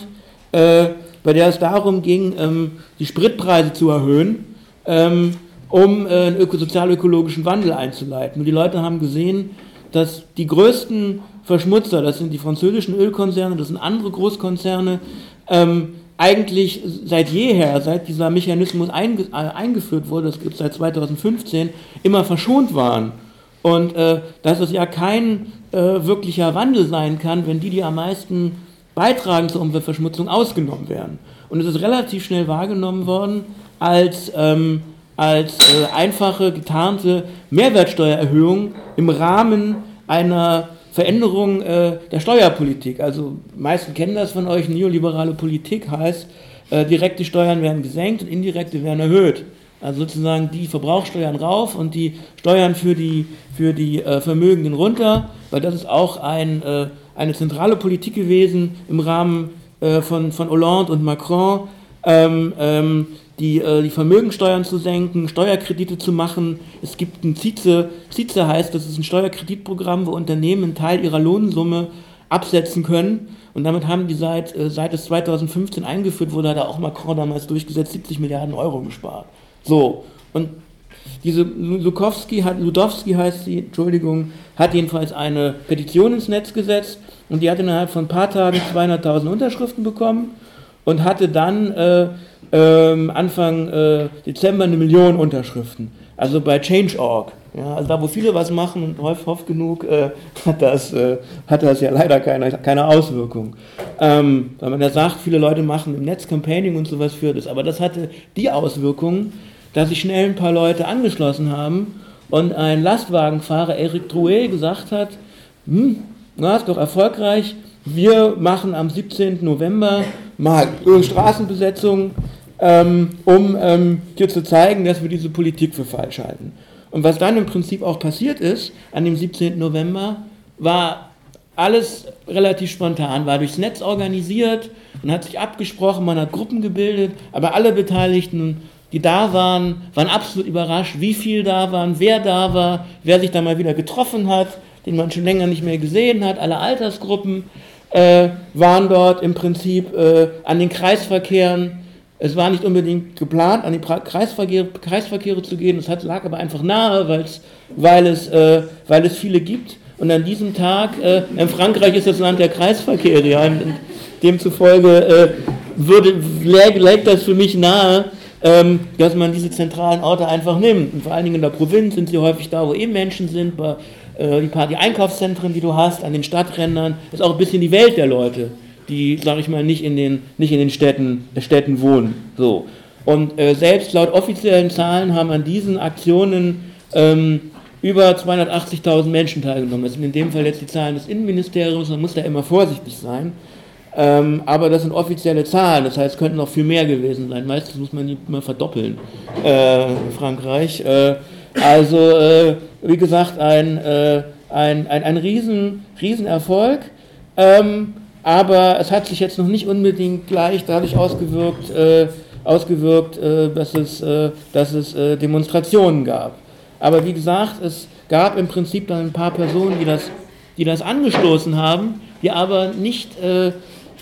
[SPEAKER 2] äh, bei der es darum ging, ähm, die Spritpreise zu erhöhen, ähm, um äh, einen öko sozial-ökologischen Wandel einzuleiten. Und die Leute haben gesehen, dass die größten Verschmutzer, das sind die französischen Ölkonzerne, das sind andere Großkonzerne, ähm, eigentlich seit jeher, seit dieser Mechanismus äh, eingeführt wurde, das gibt es seit 2015, immer verschont waren. Und äh, dass es ja kein äh, wirklicher Wandel sein kann, wenn die, die am meisten beitragen zur Umweltverschmutzung, ausgenommen werden. Und es ist relativ schnell wahrgenommen worden als, ähm, als äh, einfache, getarnte Mehrwertsteuererhöhung im Rahmen einer Veränderung äh, der Steuerpolitik. Also meisten kennen das von euch, neoliberale Politik heißt, äh, direkte Steuern werden gesenkt und indirekte werden erhöht. Also sozusagen die Verbrauchssteuern rauf und die Steuern für die, für die äh, Vermögenden runter, weil das ist auch ein, äh, eine zentrale Politik gewesen im Rahmen äh, von, von Hollande und Macron, ähm, ähm, die, äh, die Vermögensteuern zu senken, Steuerkredite zu machen. Es gibt ein CICE, CICE heißt, das ist ein Steuerkreditprogramm, wo Unternehmen einen Teil ihrer Lohnsumme absetzen können. Und damit haben die seit, äh, seit es 2015 eingeführt wurde, hat auch Macron damals durchgesetzt, 70 Milliarden Euro gespart. So, und diese Lukowski hat, Ludowski heißt sie, Entschuldigung, hat jedenfalls eine Petition ins Netz gesetzt und die hat innerhalb von ein paar Tagen 200.000 Unterschriften bekommen und hatte dann äh, äh, Anfang äh, Dezember eine Million Unterschriften. Also bei Change.org. Ja, also da, wo viele was machen und oft genug, äh, hat, das, äh, hat das ja leider keine, keine Auswirkung. Ähm, weil man ja sagt, viele Leute machen im Netz Campaigning und sowas für das. Aber das hatte die Auswirkung, dass sich schnell ein paar Leute angeschlossen haben und ein Lastwagenfahrer, Eric Drouet, gesagt hat, hm, na, ist doch erfolgreich, wir machen am 17. November mal Straßenbesetzung, um ähm, dir zu zeigen, dass wir diese Politik für falsch halten. Und was dann im Prinzip auch passiert ist, an dem 17. November, war alles relativ spontan, war durchs Netz organisiert und hat sich abgesprochen, man hat Gruppen gebildet, aber alle Beteiligten die da waren, waren absolut überrascht, wie viel da waren, wer da war, wer sich da mal wieder getroffen hat, den man schon länger nicht mehr gesehen hat. Alle Altersgruppen äh, waren dort im Prinzip äh, an den Kreisverkehren. Es war nicht unbedingt geplant, an die Kreisverkehre, Kreisverkehre zu gehen. Es lag aber einfach nahe, weil es, äh, weil es viele gibt. Und an diesem Tag, äh, in Frankreich ist das Land der Kreisverkehre, ja, und demzufolge äh, würde, lägt das für mich nahe, ähm, dass man diese zentralen Orte einfach nimmt. Und vor allen Dingen in der Provinz sind sie häufig da, wo eben Menschen sind, bei äh, die, paar, die Einkaufszentren, die du hast, an den Stadträndern, ist auch ein bisschen die Welt der Leute, die, sag ich mal, nicht in den, nicht in den Städten, Städten wohnen. So. Und äh, selbst laut offiziellen Zahlen haben an diesen Aktionen ähm, über 280.000 Menschen teilgenommen. Das sind in dem Fall jetzt die Zahlen des Innenministeriums, man muss da immer vorsichtig sein. Ähm, aber das sind offizielle Zahlen, das heißt, es könnten noch viel mehr gewesen sein. Meistens muss man die immer verdoppeln äh, in Frankreich. Äh, also, äh, wie gesagt, ein, äh, ein, ein, ein riesen, riesen Erfolg. Ähm, aber es hat sich jetzt noch nicht unbedingt gleich dadurch ausgewirkt, äh, ausgewirkt äh, dass es, äh, dass es äh, Demonstrationen gab. Aber wie gesagt, es gab im Prinzip dann ein paar Personen, die das, die das angestoßen haben, die aber nicht äh,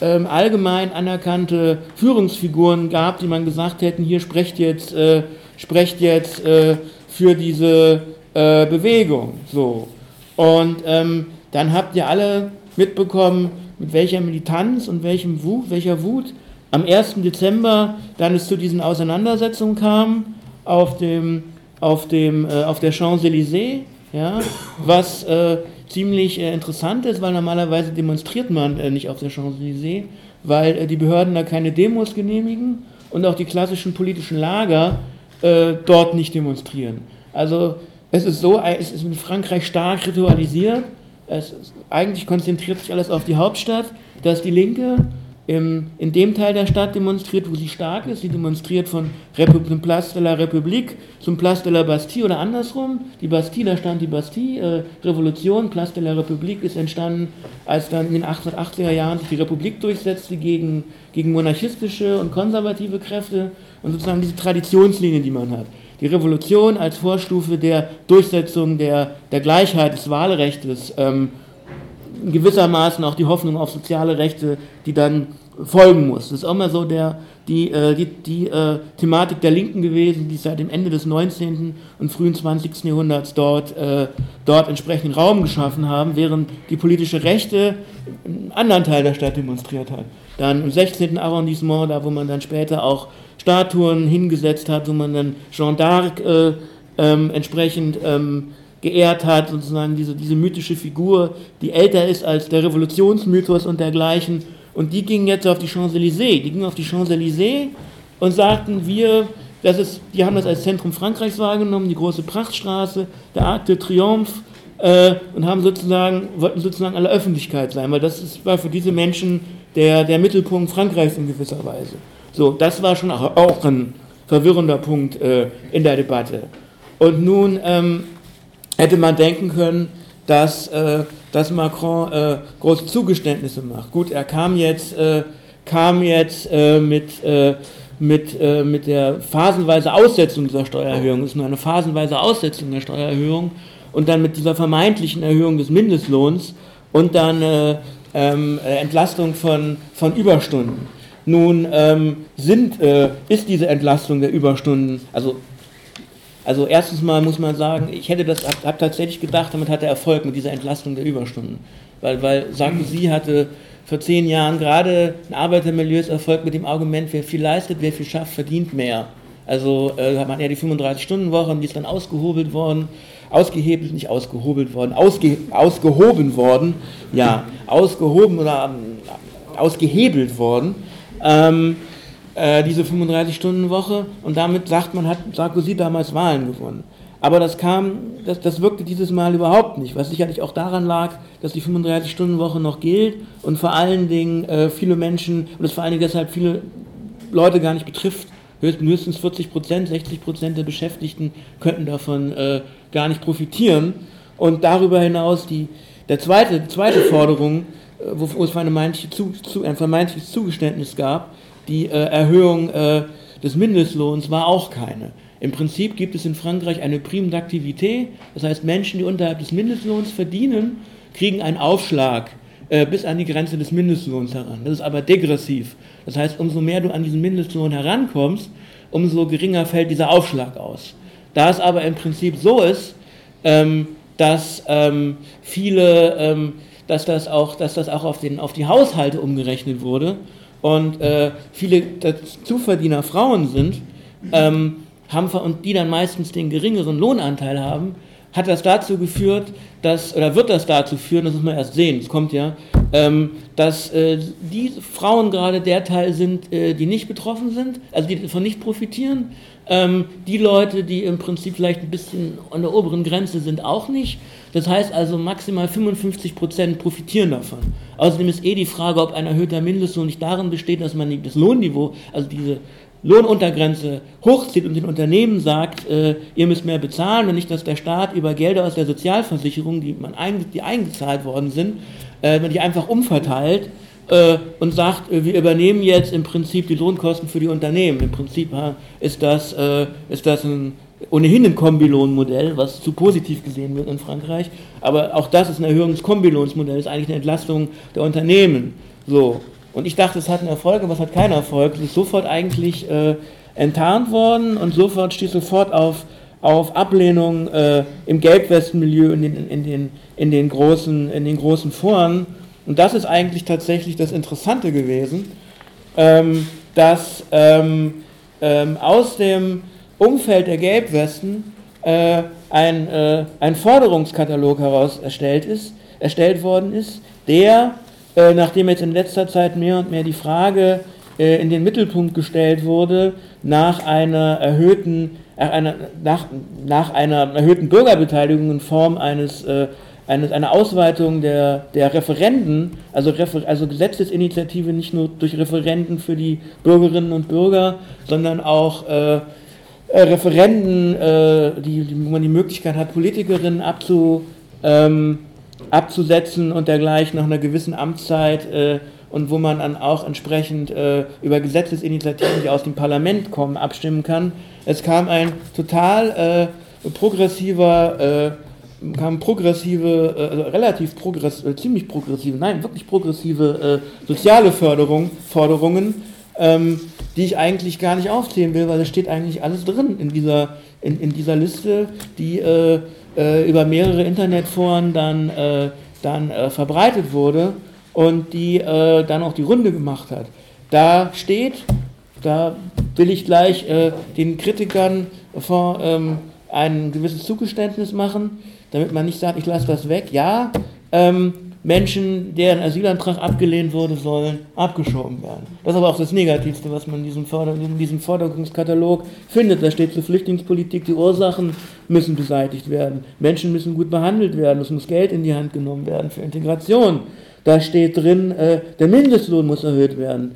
[SPEAKER 2] ähm, allgemein anerkannte Führungsfiguren gab, die man gesagt hätten, hier sprecht jetzt, äh, sprecht jetzt für diese Bewegung. So. Und ähm, dann habt ihr alle mitbekommen, mit welcher Militanz und welchem Wut, welcher Wut am 1. Dezember dann es zu diesen Auseinandersetzungen kam auf, dem, auf, dem, äh, auf der Champs-Élysées, ja, was äh, ziemlich äh, interessant ist, weil normalerweise demonstriert man äh, nicht auf der Champs-Élysées, weil äh, die Behörden da keine Demos genehmigen und auch die klassischen politischen Lager äh, dort nicht demonstrieren. Also es ist so, es ist in Frankreich stark ritualisiert es, eigentlich konzentriert sich alles auf die Hauptstadt, dass die Linke im, in dem Teil der Stadt demonstriert, wo sie stark ist. Sie demonstriert von dem Place de la République zum Place de la Bastille oder andersrum. Die Bastille, da stand die Bastille, äh, Revolution, Place de la République ist entstanden, als dann in den 1880er Jahren sich die Republik durchsetzte gegen, gegen monarchistische und konservative Kräfte und sozusagen diese Traditionslinie, die man hat die Revolution als Vorstufe der Durchsetzung der, der Gleichheit des Wahlrechts, ähm, gewissermaßen auch die Hoffnung auf soziale Rechte, die dann folgen muss. Das ist auch mal so der, die, äh, die, die äh, Thematik der Linken gewesen, die seit dem Ende des 19. und frühen 20. Jahrhunderts dort, äh, dort entsprechenden Raum geschaffen haben, während die politische Rechte einen anderen Teil der Stadt demonstriert hat. Dann im 16. Arrondissement, da wo man dann später auch Statuen hingesetzt hat, wo man dann Jeanne d'Arc äh, ähm, entsprechend ähm, geehrt hat, sozusagen diese, diese mythische Figur, die älter ist als der Revolutionsmythos und dergleichen. Und die gingen jetzt auf die Champs-Élysées. Die gingen auf die Champs-Élysées und sagten, wir, das ist, die haben das als Zentrum Frankreichs wahrgenommen, die große Prachtstraße, der Arc de Triomphe, äh, und haben sozusagen, wollten sozusagen alle Öffentlichkeit sein, weil das ist, war für diese Menschen der, der Mittelpunkt Frankreichs in gewisser Weise. So, das war schon auch ein verwirrender Punkt äh, in der Debatte. Und nun ähm, hätte man denken können, dass, äh, dass Macron äh, große Zugeständnisse macht. Gut, er kam jetzt, äh, kam jetzt äh, mit, äh, mit, mit der phasenweise Aussetzung dieser Steuererhöhung, das ist nur eine phasenweise Aussetzung der Steuererhöhung, und dann mit dieser vermeintlichen Erhöhung des Mindestlohns und dann ähm, Entlastung von, von Überstunden. Nun ähm, sind, äh, ist diese Entlastung der Überstunden, also, also erstens mal muss man sagen, ich hätte das, habe hab tatsächlich gedacht, damit hat er Erfolg mit dieser Entlastung der Überstunden. Weil, weil Sarkozy hatte vor zehn Jahren gerade in Arbeitermilieus Erfolg mit dem Argument, wer viel leistet, wer viel schafft, verdient mehr. Also äh, hat man ja die 35-Stunden-Woche und die ist dann ausgehobelt worden, ausgehebelt, nicht ausgehobelt worden, ausge, ausgehoben worden, ja, ausgehoben oder ähm, ausgehebelt worden ähm, äh, diese 35-Stunden-Woche und damit sagt man, hat Sarkozy damals Wahlen gewonnen. Aber das kam, das, das wirkte dieses Mal überhaupt nicht, was sicherlich auch daran lag, dass die 35-Stunden-Woche noch gilt und vor allen Dingen äh, viele Menschen, und es vor allen Dingen deshalb viele Leute gar nicht betrifft, höchstens 40 Prozent, 60 Prozent der Beschäftigten könnten davon äh, gar nicht profitieren. Und darüber hinaus die, der zweite, zweite Forderung, wo es eine vermeintliche zu, ein vermeintliches Zugeständnis gab, die äh, Erhöhung äh, des Mindestlohns war auch keine. Im Prinzip gibt es in Frankreich eine Prime d'activité, das heißt Menschen, die unterhalb des Mindestlohns verdienen, kriegen einen Aufschlag äh, bis an die Grenze des Mindestlohns heran. Das ist aber degressiv. Das heißt, umso mehr du an diesen Mindestlohn herankommst, umso geringer fällt dieser Aufschlag aus. Da es aber im Prinzip so ist, ähm, dass ähm, viele ähm, dass das auch, dass das auch auf, den, auf die Haushalte umgerechnet wurde und äh, viele Zuverdiener Frauen sind, ähm, haben, und die dann meistens den geringeren Lohnanteil haben, hat das dazu geführt, dass, oder wird das dazu führen, das muss man erst sehen, es kommt ja, ähm, dass äh, die Frauen gerade der Teil sind, äh, die nicht betroffen sind, also die davon nicht profitieren, ähm, die Leute, die im Prinzip vielleicht ein bisschen an der oberen Grenze sind, auch nicht. Das heißt also, maximal 55 Prozent profitieren davon. Außerdem ist eh die Frage, ob ein erhöhter Mindestlohn nicht darin besteht, dass man das Lohnniveau, also diese Lohnuntergrenze hochzieht und den Unternehmen sagt, äh, ihr müsst mehr bezahlen und nicht, dass der Staat über Gelder aus der Sozialversicherung, die, man ein, die eingezahlt worden sind, äh, die einfach umverteilt und sagt, äh, wir übernehmen jetzt im Prinzip die Lohnkosten für die Unternehmen. Im Prinzip ist das, äh, ist das ein, ohnehin ein Kombilohnmodell, was zu positiv gesehen wird in Frankreich. Aber auch das ist eine Erhöhung des Kombilohnsmodells, ist eigentlich eine Entlastung der Unternehmen. So. Und ich dachte, es hat einen Erfolg, aber es hat keinen Erfolg. Es ist sofort eigentlich äh, enttarnt worden und sofort stieß sofort auf, auf Ablehnung äh, im Gelbwestenmilieu in den, in, den, in, den großen, in den großen Foren. Und das ist eigentlich tatsächlich das Interessante gewesen, ähm, dass ähm, ähm, aus dem Umfeld der Gelbwesten äh, ein, äh, ein Forderungskatalog heraus erstellt, ist, erstellt worden ist, der äh, nachdem jetzt in letzter Zeit mehr und mehr die Frage äh, in den Mittelpunkt gestellt wurde, nach einer erhöhten, äh, einer, nach, nach einer erhöhten Bürgerbeteiligung in Form eines, äh, eines, einer Ausweitung der, der Referenden, also, Refer also Gesetzesinitiative nicht nur durch Referenden für die Bürgerinnen und Bürger, sondern auch äh, Referenden, die, die, wo man die Möglichkeit hat, Politikerinnen abzu, ähm, abzusetzen und dergleichen nach einer gewissen Amtszeit äh, und wo man dann auch entsprechend äh, über Gesetzesinitiativen, die aus dem Parlament kommen, abstimmen kann. Es kam ein total äh, progressiver, äh, kam progressive, äh, also relativ progress, äh, ziemlich progressive, nein, wirklich progressive soziale Förderung, Forderungen, ähm, die ich eigentlich gar nicht aufzählen will, weil es steht eigentlich alles drin in dieser, in, in dieser Liste, die äh, über mehrere Internetforen dann, äh, dann äh, verbreitet wurde und die äh, dann auch die Runde gemacht hat. Da steht, da will ich gleich äh, den Kritikern vor, ähm, ein gewisses Zugeständnis machen, damit man nicht sagt, ich lasse das weg. Ja, ähm, Menschen, deren Asylantrag abgelehnt wurde, sollen abgeschoben werden. Das ist aber auch das Negativste, was man in diesem, Forder in diesem Forderungskatalog findet. Da steht zur Flüchtlingspolitik, die Ursachen müssen beseitigt werden. Menschen müssen gut behandelt werden. Es muss Geld in die Hand genommen werden für Integration. Da steht drin, äh, der Mindestlohn muss erhöht werden.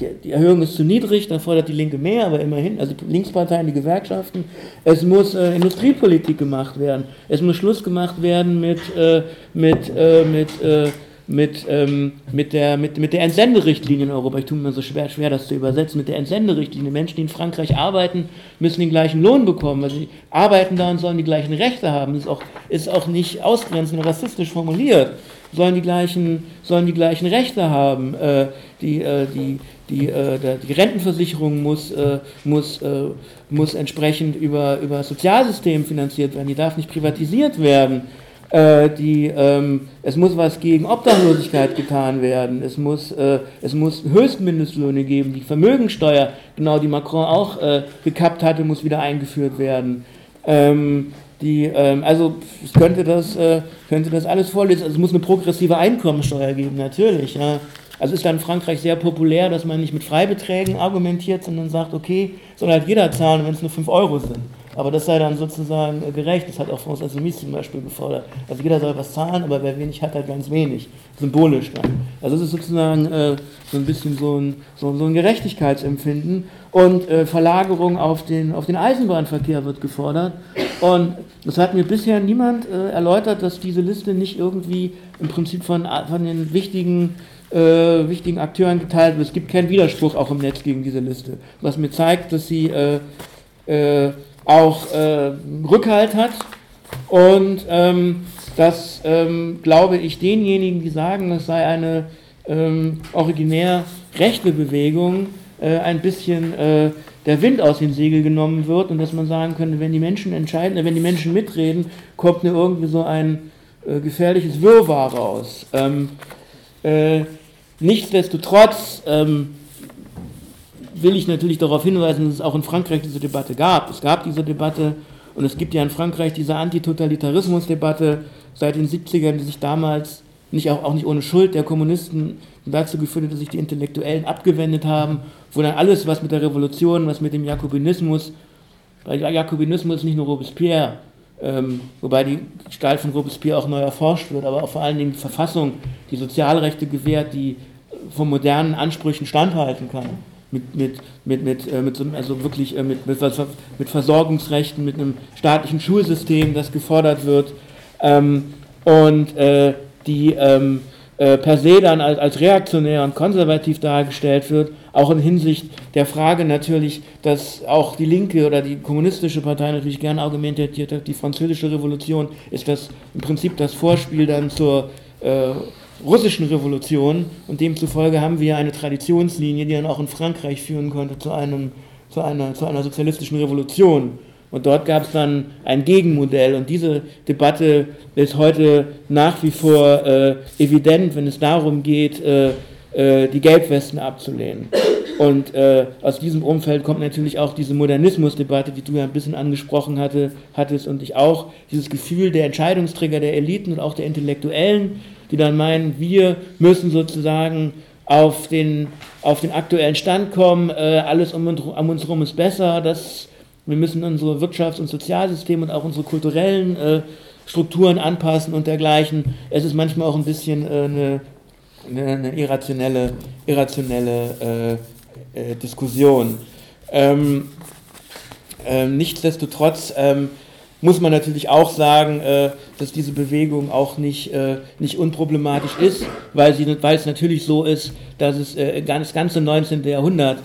[SPEAKER 2] Die, die, Erhöhung ist zu niedrig, da fordert die Linke mehr, aber immerhin, also die Linksparteien, die Gewerkschaften, es muss äh, Industriepolitik gemacht werden. Es muss Schluss gemacht werden mit, äh, mit, äh, mit äh, mit, ähm, mit, der, mit, mit der Entsenderichtlinie in Europa. Ich tue mir so schwer, schwer, das zu übersetzen. Mit der Entsenderichtlinie. Menschen, die in Frankreich arbeiten, müssen den gleichen Lohn bekommen. Also sie arbeiten da und sollen die gleichen Rechte haben. Das ist auch, ist auch nicht ausgrenzend rassistisch formuliert sollen die gleichen, sollen die gleichen Rechte haben. Äh, die, äh, die, die, äh, die Rentenversicherung muss, äh, muss, äh, muss entsprechend über, über das Sozialsystem finanziert werden, die darf nicht privatisiert werden. Äh, die, ähm, es muss was gegen Obdachlosigkeit getan werden, es muss, es muss Höchstmindestlöhne geben, die Vermögensteuer, genau die Macron auch gekappt hatte, muss wieder eingeführt werden. Ähm, die, ähm, also ich könnte das, äh, könnte das alles vorlesen. Also es muss eine progressive Einkommensteuer geben, natürlich. Ja. Also ist dann in Frankreich sehr populär, dass man nicht mit Freibeträgen argumentiert, sondern sagt, okay, soll halt jeder zahlen, wenn es nur 5 Euro sind. Aber das sei dann sozusagen äh, gerecht. Das hat auch François Assoumis zum Beispiel gefordert. Also jeder soll was zahlen, aber wer wenig hat, hat ganz wenig. Symbolisch dann. Also es ist sozusagen äh, so ein bisschen so ein, so, so ein Gerechtigkeitsempfinden. Und äh, Verlagerung auf den, auf den Eisenbahnverkehr wird gefordert. Und das hat mir bisher niemand äh, erläutert, dass diese Liste nicht irgendwie im Prinzip von, von den wichtigen äh, wichtigen Akteuren geteilt wird. Es gibt keinen Widerspruch auch im Netz gegen diese Liste, was mir zeigt, dass sie äh, äh, auch äh, Rückhalt hat und ähm, das ähm, glaube ich denjenigen, die sagen, das sei eine ähm, originär rechte Bewegung, äh, ein bisschen äh, der Wind aus den Segeln genommen wird und dass man sagen könnte, wenn die Menschen entscheiden, äh, wenn die Menschen mitreden, kommt nur irgendwie so ein äh, gefährliches Wirrwarr raus. Ähm, äh, nichtsdestotrotz ähm, will ich natürlich darauf hinweisen, dass es auch in Frankreich diese Debatte gab. Es gab diese Debatte und es gibt ja in Frankreich diese Antitotalitarismus-Debatte seit den 70ern, die sich damals nicht auch, auch nicht ohne Schuld der Kommunisten dazu geführt hat, dass sich die Intellektuellen abgewendet haben, wo dann alles, was mit der Revolution, was mit dem Jakobinismus, weil Jakobinismus ist nicht nur Robespierre, ähm, wobei die Gestalt von Robespierre auch neu erforscht wird, aber auch vor allen Dingen die Verfassung, die Sozialrechte gewährt, die von modernen Ansprüchen standhalten kann mit, mit, mit, mit, äh, mit so, also wirklich äh, mit, mit, mit Versorgungsrechten, mit einem staatlichen Schulsystem, das gefordert wird. Ähm, und äh, die, ähm, äh, per se dann als, als reaktionär und konservativ dargestellt wird, auch in Hinsicht der Frage natürlich, dass auch die Linke oder die kommunistische Partei natürlich gerne argumentiert hat, die französische Revolution ist das im Prinzip das Vorspiel dann zur äh, russischen Revolution und demzufolge haben wir eine Traditionslinie, die dann auch in Frankreich führen konnte zu, einem, zu, einer, zu einer sozialistischen Revolution. Und dort gab es dann ein Gegenmodell. Und diese Debatte ist heute nach wie vor äh, evident, wenn es darum geht, äh, äh, die Gelbwesten abzulehnen. Und äh, aus diesem Umfeld kommt natürlich auch diese Modernismusdebatte, die du ja ein bisschen angesprochen hatte, hattest und ich auch, dieses Gefühl der Entscheidungsträger, der Eliten und auch der Intellektuellen, die dann meinen, wir müssen sozusagen auf den, auf den aktuellen Stand kommen, äh, alles um, um uns herum ist besser, das wir müssen unsere Wirtschafts- und Sozialsysteme und auch unsere kulturellen äh, Strukturen anpassen und dergleichen. Es ist manchmal auch ein bisschen äh, eine, eine, irrationelle, irrationelle äh, äh Diskussion. Ähm, ähm, nichtsdestotrotz ähm, muss man natürlich auch sagen, äh, dass diese Bewegung auch nicht, äh, nicht unproblematisch ist, weil, sie, weil es natürlich so ist, dass es das ganze 19. Jahrhundert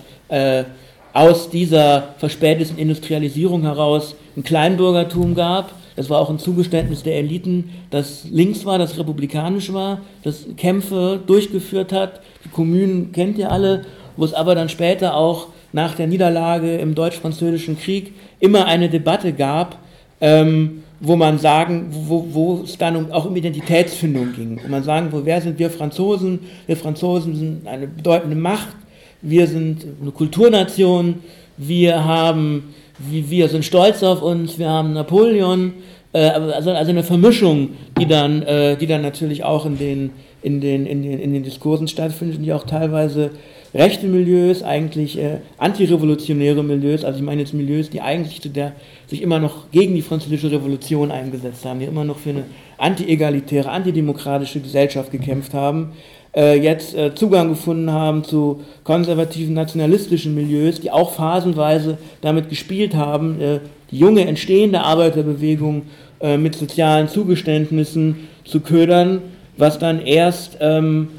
[SPEAKER 2] aus dieser verspäteten Industrialisierung heraus ein Kleinbürgertum gab. Das war auch ein Zugeständnis der Eliten, das links war, das republikanisch war, das Kämpfe durchgeführt hat. Die Kommunen kennt ihr alle, wo es aber dann später auch nach der Niederlage im Deutsch-Französischen Krieg immer eine Debatte gab, ähm, wo man sagen, wo, wo es dann auch um Identitätsfindung ging. Wo man sagen, wo, wer sind wir Franzosen? Wir Franzosen sind eine bedeutende Macht wir sind eine Kulturnation, wir haben, wir sind stolz auf uns, wir haben Napoleon, äh, also, also eine Vermischung, die dann, äh, die dann natürlich auch in den, in, den, in, den, in den Diskursen stattfindet, die auch teilweise rechte Milieus, eigentlich äh, antirevolutionäre Milieus, also ich meine jetzt Milieus, die eigentlich zu der, sich immer noch gegen die französische Revolution eingesetzt haben, die immer noch für eine anti-egalitäre, antidemokratische Gesellschaft gekämpft haben, äh, jetzt äh, Zugang gefunden haben zu konservativen nationalistischen Milieus, die auch phasenweise damit gespielt haben, äh, die junge entstehende Arbeiterbewegung mit sozialen Zugeständnissen zu ködern, was dann erst, ähm,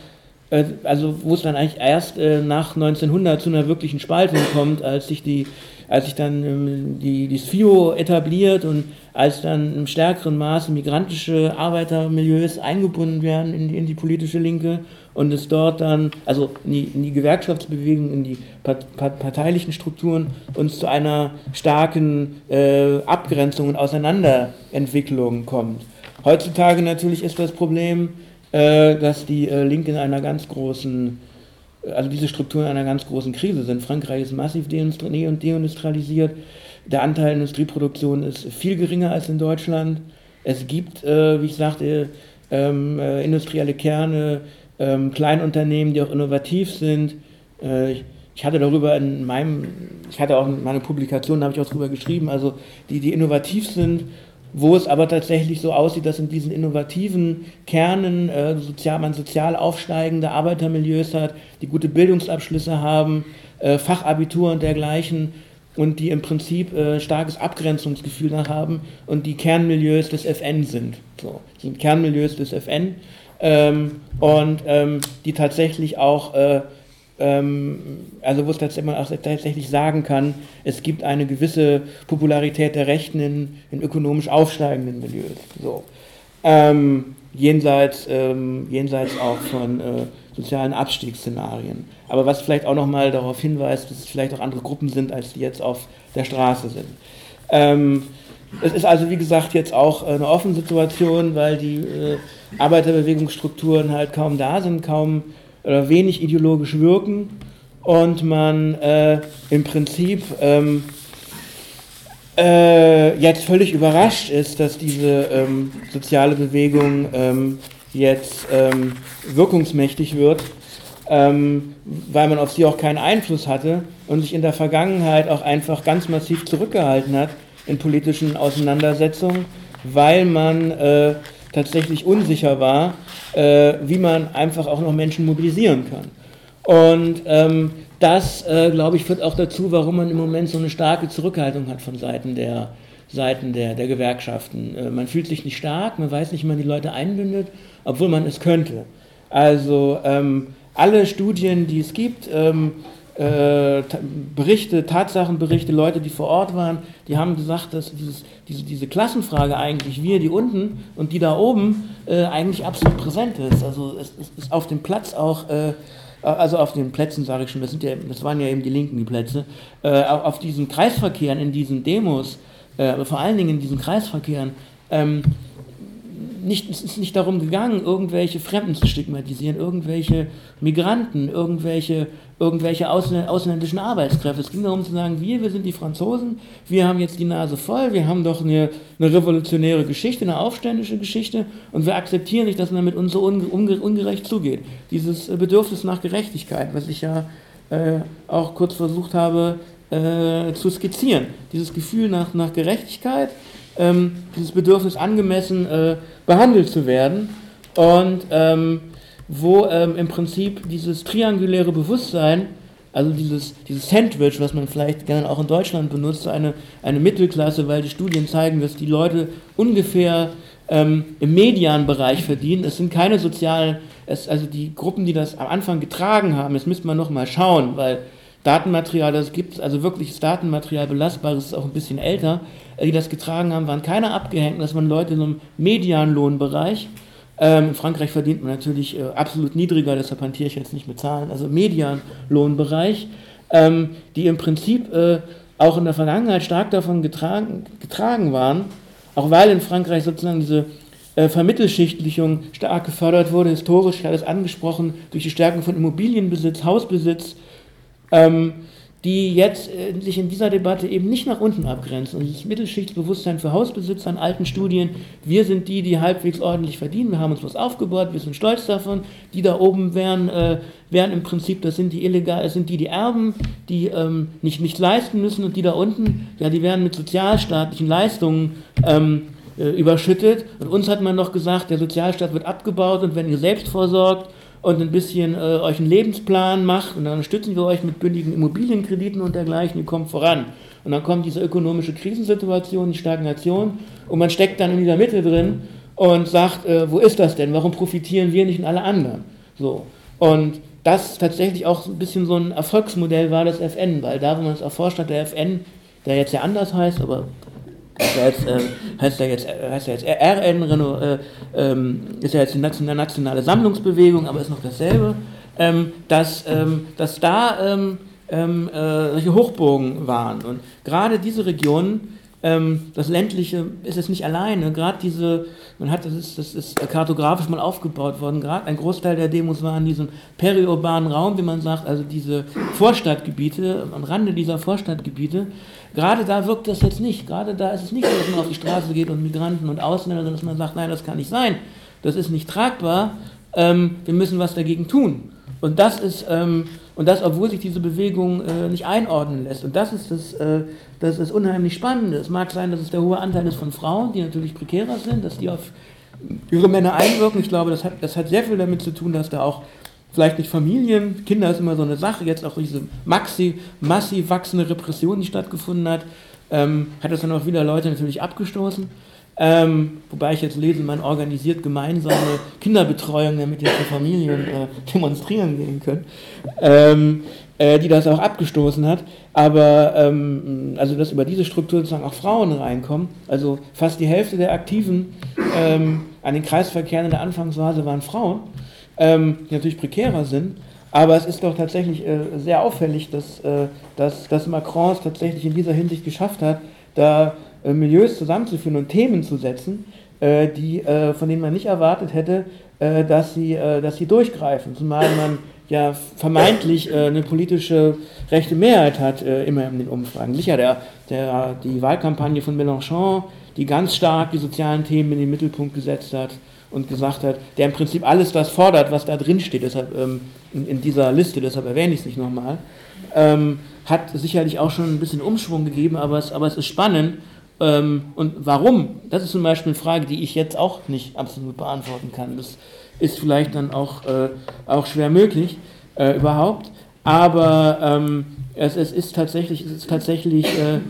[SPEAKER 2] äh, also wo es dann eigentlich erst äh, nach 1900 zu einer wirklichen Spaltung kommt, als sich die als sich dann ähm, die, die SFIO etabliert und als dann im stärkeren Maße migrantische Arbeitermilieus eingebunden werden in die, in die politische Linke und es dort dann, also in die, in die Gewerkschaftsbewegung, in die parteilichen Strukturen, uns zu einer starken äh, Abgrenzung und Auseinanderentwicklung kommt. Heutzutage natürlich ist das Problem, äh, dass die äh, Linke in einer ganz großen, also diese Strukturen in einer ganz großen Krise sind. Frankreich ist massiv deindustrialisiert, der Anteil Industrieproduktion ist viel geringer als in Deutschland. Es gibt, äh, wie ich sagte, ähm, äh, industrielle Kerne, ähm, Kleinunternehmen, die auch innovativ sind. Äh, ich, ich, hatte darüber in meinem, ich hatte auch in meiner Publikation, da habe ich auch darüber geschrieben, also die, die innovativ sind, wo es aber tatsächlich so aussieht, dass in diesen innovativen Kernen äh, sozial, man sozial aufsteigende Arbeitermilieus hat, die gute Bildungsabschlüsse haben, äh, Fachabitur und dergleichen und die im Prinzip äh, starkes Abgrenzungsgefühl haben und die Kernmilieus des FN sind. So, sind Kernmilieus des FN ähm, und ähm, die tatsächlich auch, äh, also wo es tatsächlich, man auch tatsächlich sagen kann, es gibt eine gewisse Popularität der Rechten in, in ökonomisch aufsteigenden Milieus. So. Ähm, jenseits, ähm, jenseits auch von äh, sozialen Abstiegsszenarien. Aber was vielleicht auch nochmal darauf hinweist, dass es vielleicht auch andere Gruppen sind, als die jetzt auf der Straße sind. Ähm, es ist also, wie gesagt, jetzt auch eine offene Situation, weil die äh, Arbeiterbewegungsstrukturen halt kaum da sind, kaum oder wenig ideologisch wirken und man äh, im Prinzip ähm, äh, jetzt völlig überrascht ist, dass diese ähm, soziale Bewegung ähm, jetzt ähm, wirkungsmächtig wird, ähm, weil man auf sie auch keinen Einfluss hatte und sich in der Vergangenheit auch einfach ganz massiv zurückgehalten hat in politischen Auseinandersetzungen, weil man äh, tatsächlich unsicher war, äh, wie man einfach auch noch Menschen mobilisieren kann. Und ähm, das, äh, glaube ich, führt auch dazu, warum man im Moment so eine starke Zurückhaltung hat von Seiten der, Seiten der, der Gewerkschaften. Äh, man fühlt sich nicht stark, man weiß nicht, wie man die Leute einbindet, obwohl man es könnte. Also ähm, alle Studien, die es gibt, ähm, äh, Berichte, Tatsachenberichte, Leute, die vor Ort waren, die haben gesagt, dass dieses, diese, diese Klassenfrage eigentlich, wir, die unten und die da oben, äh, eigentlich absolut präsent ist. Also es, es ist auf dem Platz auch, äh, also auf den Plätzen sage ich schon, das, sind ja, das waren ja eben die linken, die Plätze, äh, auf diesen Kreisverkehren, in diesen Demos, äh, aber vor allen Dingen in diesen Kreisverkehren, ähm, nicht, es ist nicht darum gegangen, irgendwelche Fremden zu stigmatisieren, irgendwelche Migranten, irgendwelche, irgendwelche ausländischen Arbeitskräfte. Es ging darum zu sagen, wir, wir sind die Franzosen, wir haben jetzt die Nase voll, wir haben doch eine, eine revolutionäre Geschichte, eine aufständische Geschichte und wir akzeptieren nicht, dass man mit uns so unge, ungerecht zugeht. Dieses Bedürfnis nach Gerechtigkeit, was ich ja äh, auch kurz versucht habe äh, zu skizzieren. Dieses Gefühl nach, nach Gerechtigkeit, ähm, dieses Bedürfnis angemessen äh, behandelt zu werden und ähm, wo ähm, im Prinzip dieses trianguläre Bewusstsein, also dieses, dieses Sandwich, was man vielleicht gerne auch in Deutschland benutzt, eine, eine Mittelklasse, weil die Studien zeigen, dass die Leute ungefähr ähm, im Medianbereich verdienen. Es sind keine sozialen, es, also die Gruppen, die das am Anfang getragen haben, jetzt müsste man nochmal schauen, weil Datenmaterial, das gibt es, also wirkliches Datenmaterial, belastbares, ist auch ein bisschen älter, äh, die das getragen haben, waren keine abgehängt, das waren Leute in einem Medianlohnbereich. Ähm, in Frankreich verdient man natürlich äh, absolut niedriger, deshalb hantiere ich jetzt nicht mit Zahlen, also Medianlohnbereich, ähm, die im Prinzip äh, auch in der Vergangenheit stark davon getragen, getragen waren, auch weil in Frankreich sozusagen diese äh, Vermittelschichtlichung stark gefördert wurde, historisch, ich hatte es angesprochen, durch die Stärkung von Immobilienbesitz, Hausbesitz, ähm, die jetzt äh, sich in dieser Debatte eben nicht nach unten abgrenzen. Und das Mittelschichtsbewusstsein für Hausbesitzer in alten Studien, wir sind die, die halbwegs ordentlich verdienen, wir haben uns was aufgebaut, wir sind stolz davon, die da oben wären, äh, wären im Prinzip, das sind die illegal, sind die, die erben, die ähm, nicht, nicht leisten müssen und die da unten, ja, die werden mit sozialstaatlichen Leistungen ähm, äh, überschüttet. Und uns hat man noch gesagt, der Sozialstaat wird abgebaut und wenn ihr selbst vorsorgt, und ein bisschen äh, euch einen Lebensplan macht und dann unterstützen wir euch mit bündigen Immobilienkrediten und dergleichen, ihr kommt voran. Und dann kommt diese ökonomische Krisensituation, die Stagnation und man steckt dann in dieser Mitte drin und sagt, äh, wo ist das denn? Warum profitieren wir nicht und alle anderen? So. Und das tatsächlich auch ein bisschen so ein Erfolgsmodell war des FN, weil da, wo man es erforscht hat, der FN, der jetzt ja anders heißt, aber jetzt, äh, heißt ja jetzt, heißt jetzt RN, äh, ähm, ist ja jetzt die nationale, nationale Sammlungsbewegung, aber ist noch dasselbe, ähm, dass, ähm, dass da ähm, ähm, äh, solche Hochburgen waren. Und gerade diese Regionen, ähm, das ländliche ist es nicht alleine, gerade diese, man hat, das ist, das ist kartografisch mal aufgebaut worden, gerade ein Großteil der Demos war in diesem periurbanen Raum, wie man sagt, also diese Vorstadtgebiete, am Rande dieser Vorstadtgebiete, Gerade da wirkt das jetzt nicht. Gerade da ist es nicht so, dass man auf die Straße geht und Migranten und Ausländer, sondern dass man sagt, nein, das kann nicht sein. Das ist nicht tragbar. Ähm, wir müssen was dagegen tun. Und das ist, ähm, und das, obwohl sich diese Bewegung äh, nicht einordnen lässt. Und das ist das, äh, das ist unheimlich spannend. Es mag sein, dass es der hohe Anteil ist von Frauen, die natürlich prekärer sind, dass die auf ihre Männer einwirken. Ich glaube, das hat, das hat sehr viel damit zu tun, dass da auch vielleicht nicht Familien, Kinder ist immer so eine Sache, jetzt auch diese maxi, massiv wachsende Repression, die stattgefunden hat, ähm, hat das dann auch wieder Leute natürlich abgestoßen. Ähm, wobei ich jetzt lese, man organisiert gemeinsame Kinderbetreuung, damit jetzt die Familien äh, demonstrieren gehen können, ähm, äh, die das auch abgestoßen hat. Aber ähm, also dass über diese Struktur sozusagen auch Frauen reinkommen, also fast die Hälfte der Aktiven ähm, an den Kreisverkehren in der Anfangsphase waren Frauen ähm, die natürlich prekärer sind. Aber es ist doch tatsächlich äh, sehr auffällig, dass, äh, dass, dass Macron es tatsächlich in dieser Hinsicht geschafft hat, da äh, Milieus zusammenzuführen und Themen zu setzen, äh, die, äh, von denen man nicht erwartet hätte, äh, dass, sie, dass sie durchgreifen. Zumal man ja vermeintlich eine politische rechte Mehrheit hat, immer in den Umfragen. Sicher, der, der, die Wahlkampagne von Mélenchon, die ganz stark die sozialen Themen in den Mittelpunkt gesetzt hat, und gesagt hat, der im Prinzip alles das fordert, was da drin steht, deshalb ähm, in, in, dieser Liste, deshalb erwähne ich es nicht nochmal, ähm, hat sicherlich auch schon ein bisschen Umschwung gegeben, aber es, aber es ist spannend. Ähm, und warum? Das ist zum Beispiel eine Frage, die ich jetzt auch nicht absolut beantworten kann. Das ist vielleicht dann auch, äh, auch schwer möglich äh, überhaupt. Aber ähm, es, es, ist tatsächlich, es ist tatsächlich äh,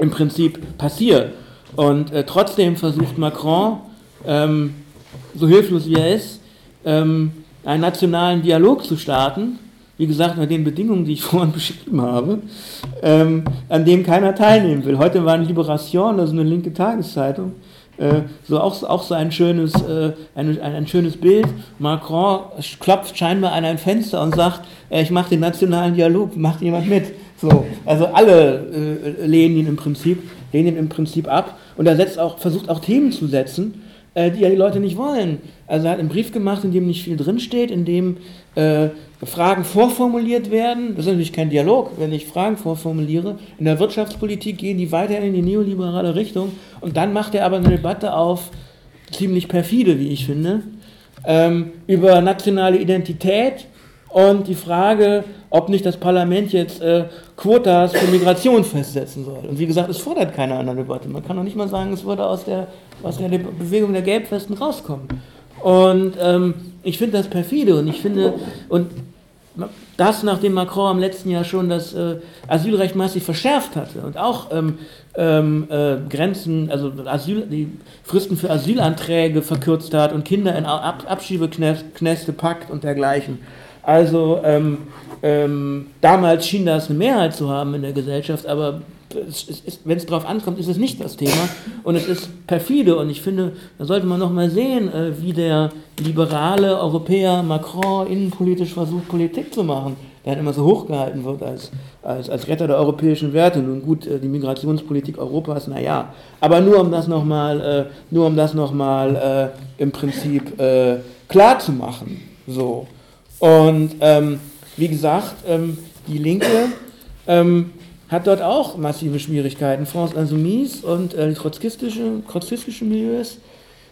[SPEAKER 2] im Prinzip passiert. Und äh, trotzdem versucht Macron, ähm, so hilflos wie er ist, ähm, einen nationalen Dialog zu starten, wie gesagt, unter den Bedingungen, die ich vorhin beschrieben habe, ähm, an dem keiner teilnehmen will. Heute war in Liberation, also eine linke Tageszeitung, äh, so auch, auch so ein schönes, äh, ein, ein, ein, schönes Bild. Macron klopft scheinbar an ein Fenster und sagt, äh, ich mache den nationalen Dialog, macht jemand mit. So, also alle äh, lehnen ihn im Prinzip, lehnen ihn im Prinzip ab und er setzt auch, versucht auch Themen zu setzen, äh, die ja die Leute nicht wollen. Also er hat einen Brief gemacht, in dem nicht viel drinsteht, in dem äh, Fragen vorformuliert werden. Das ist natürlich kein Dialog, wenn ich Fragen vorformuliere. In der Wirtschaftspolitik gehen die weiter in die neoliberale Richtung. Und dann macht er aber eine Debatte auf, ziemlich perfide, wie ich finde, ähm, über nationale Identität und die Frage, ob nicht das Parlament jetzt äh, Quotas für Migration festsetzen soll. Und wie gesagt, es fordert keine andere Debatte. Man kann doch nicht mal sagen, es würde aus der, aus der Bewegung der Gelbwesten rauskommen. Und ähm, ich finde das perfide und ich finde, und das, nachdem Macron im letzten Jahr schon das äh, Asylrecht massiv verschärft hatte und auch ähm, ähm, äh, Grenzen, also Asyl, die Fristen für Asylanträge verkürzt hat und Kinder in Ab Abschiebeknäste packt und dergleichen. Also ähm, ähm, damals schien das eine Mehrheit zu haben in der Gesellschaft, aber wenn es darauf ankommt, ist es nicht das Thema und es ist perfide und ich finde, da sollte man noch mal sehen, äh, wie der liberale Europäer Macron innenpolitisch versucht, Politik zu machen, der halt immer so hochgehalten wird als, als, als Retter der europäischen Werte. Nun gut, äh, die Migrationspolitik Europas, naja, aber nur um das nochmal, äh, um nochmal äh, im Prinzip äh, klar zu machen. So. Und ähm, wie gesagt, ähm, die Linke ähm, hat dort auch massive Schwierigkeiten. France Insoumise und äh, trotzkistische, trotzkistische Milieus,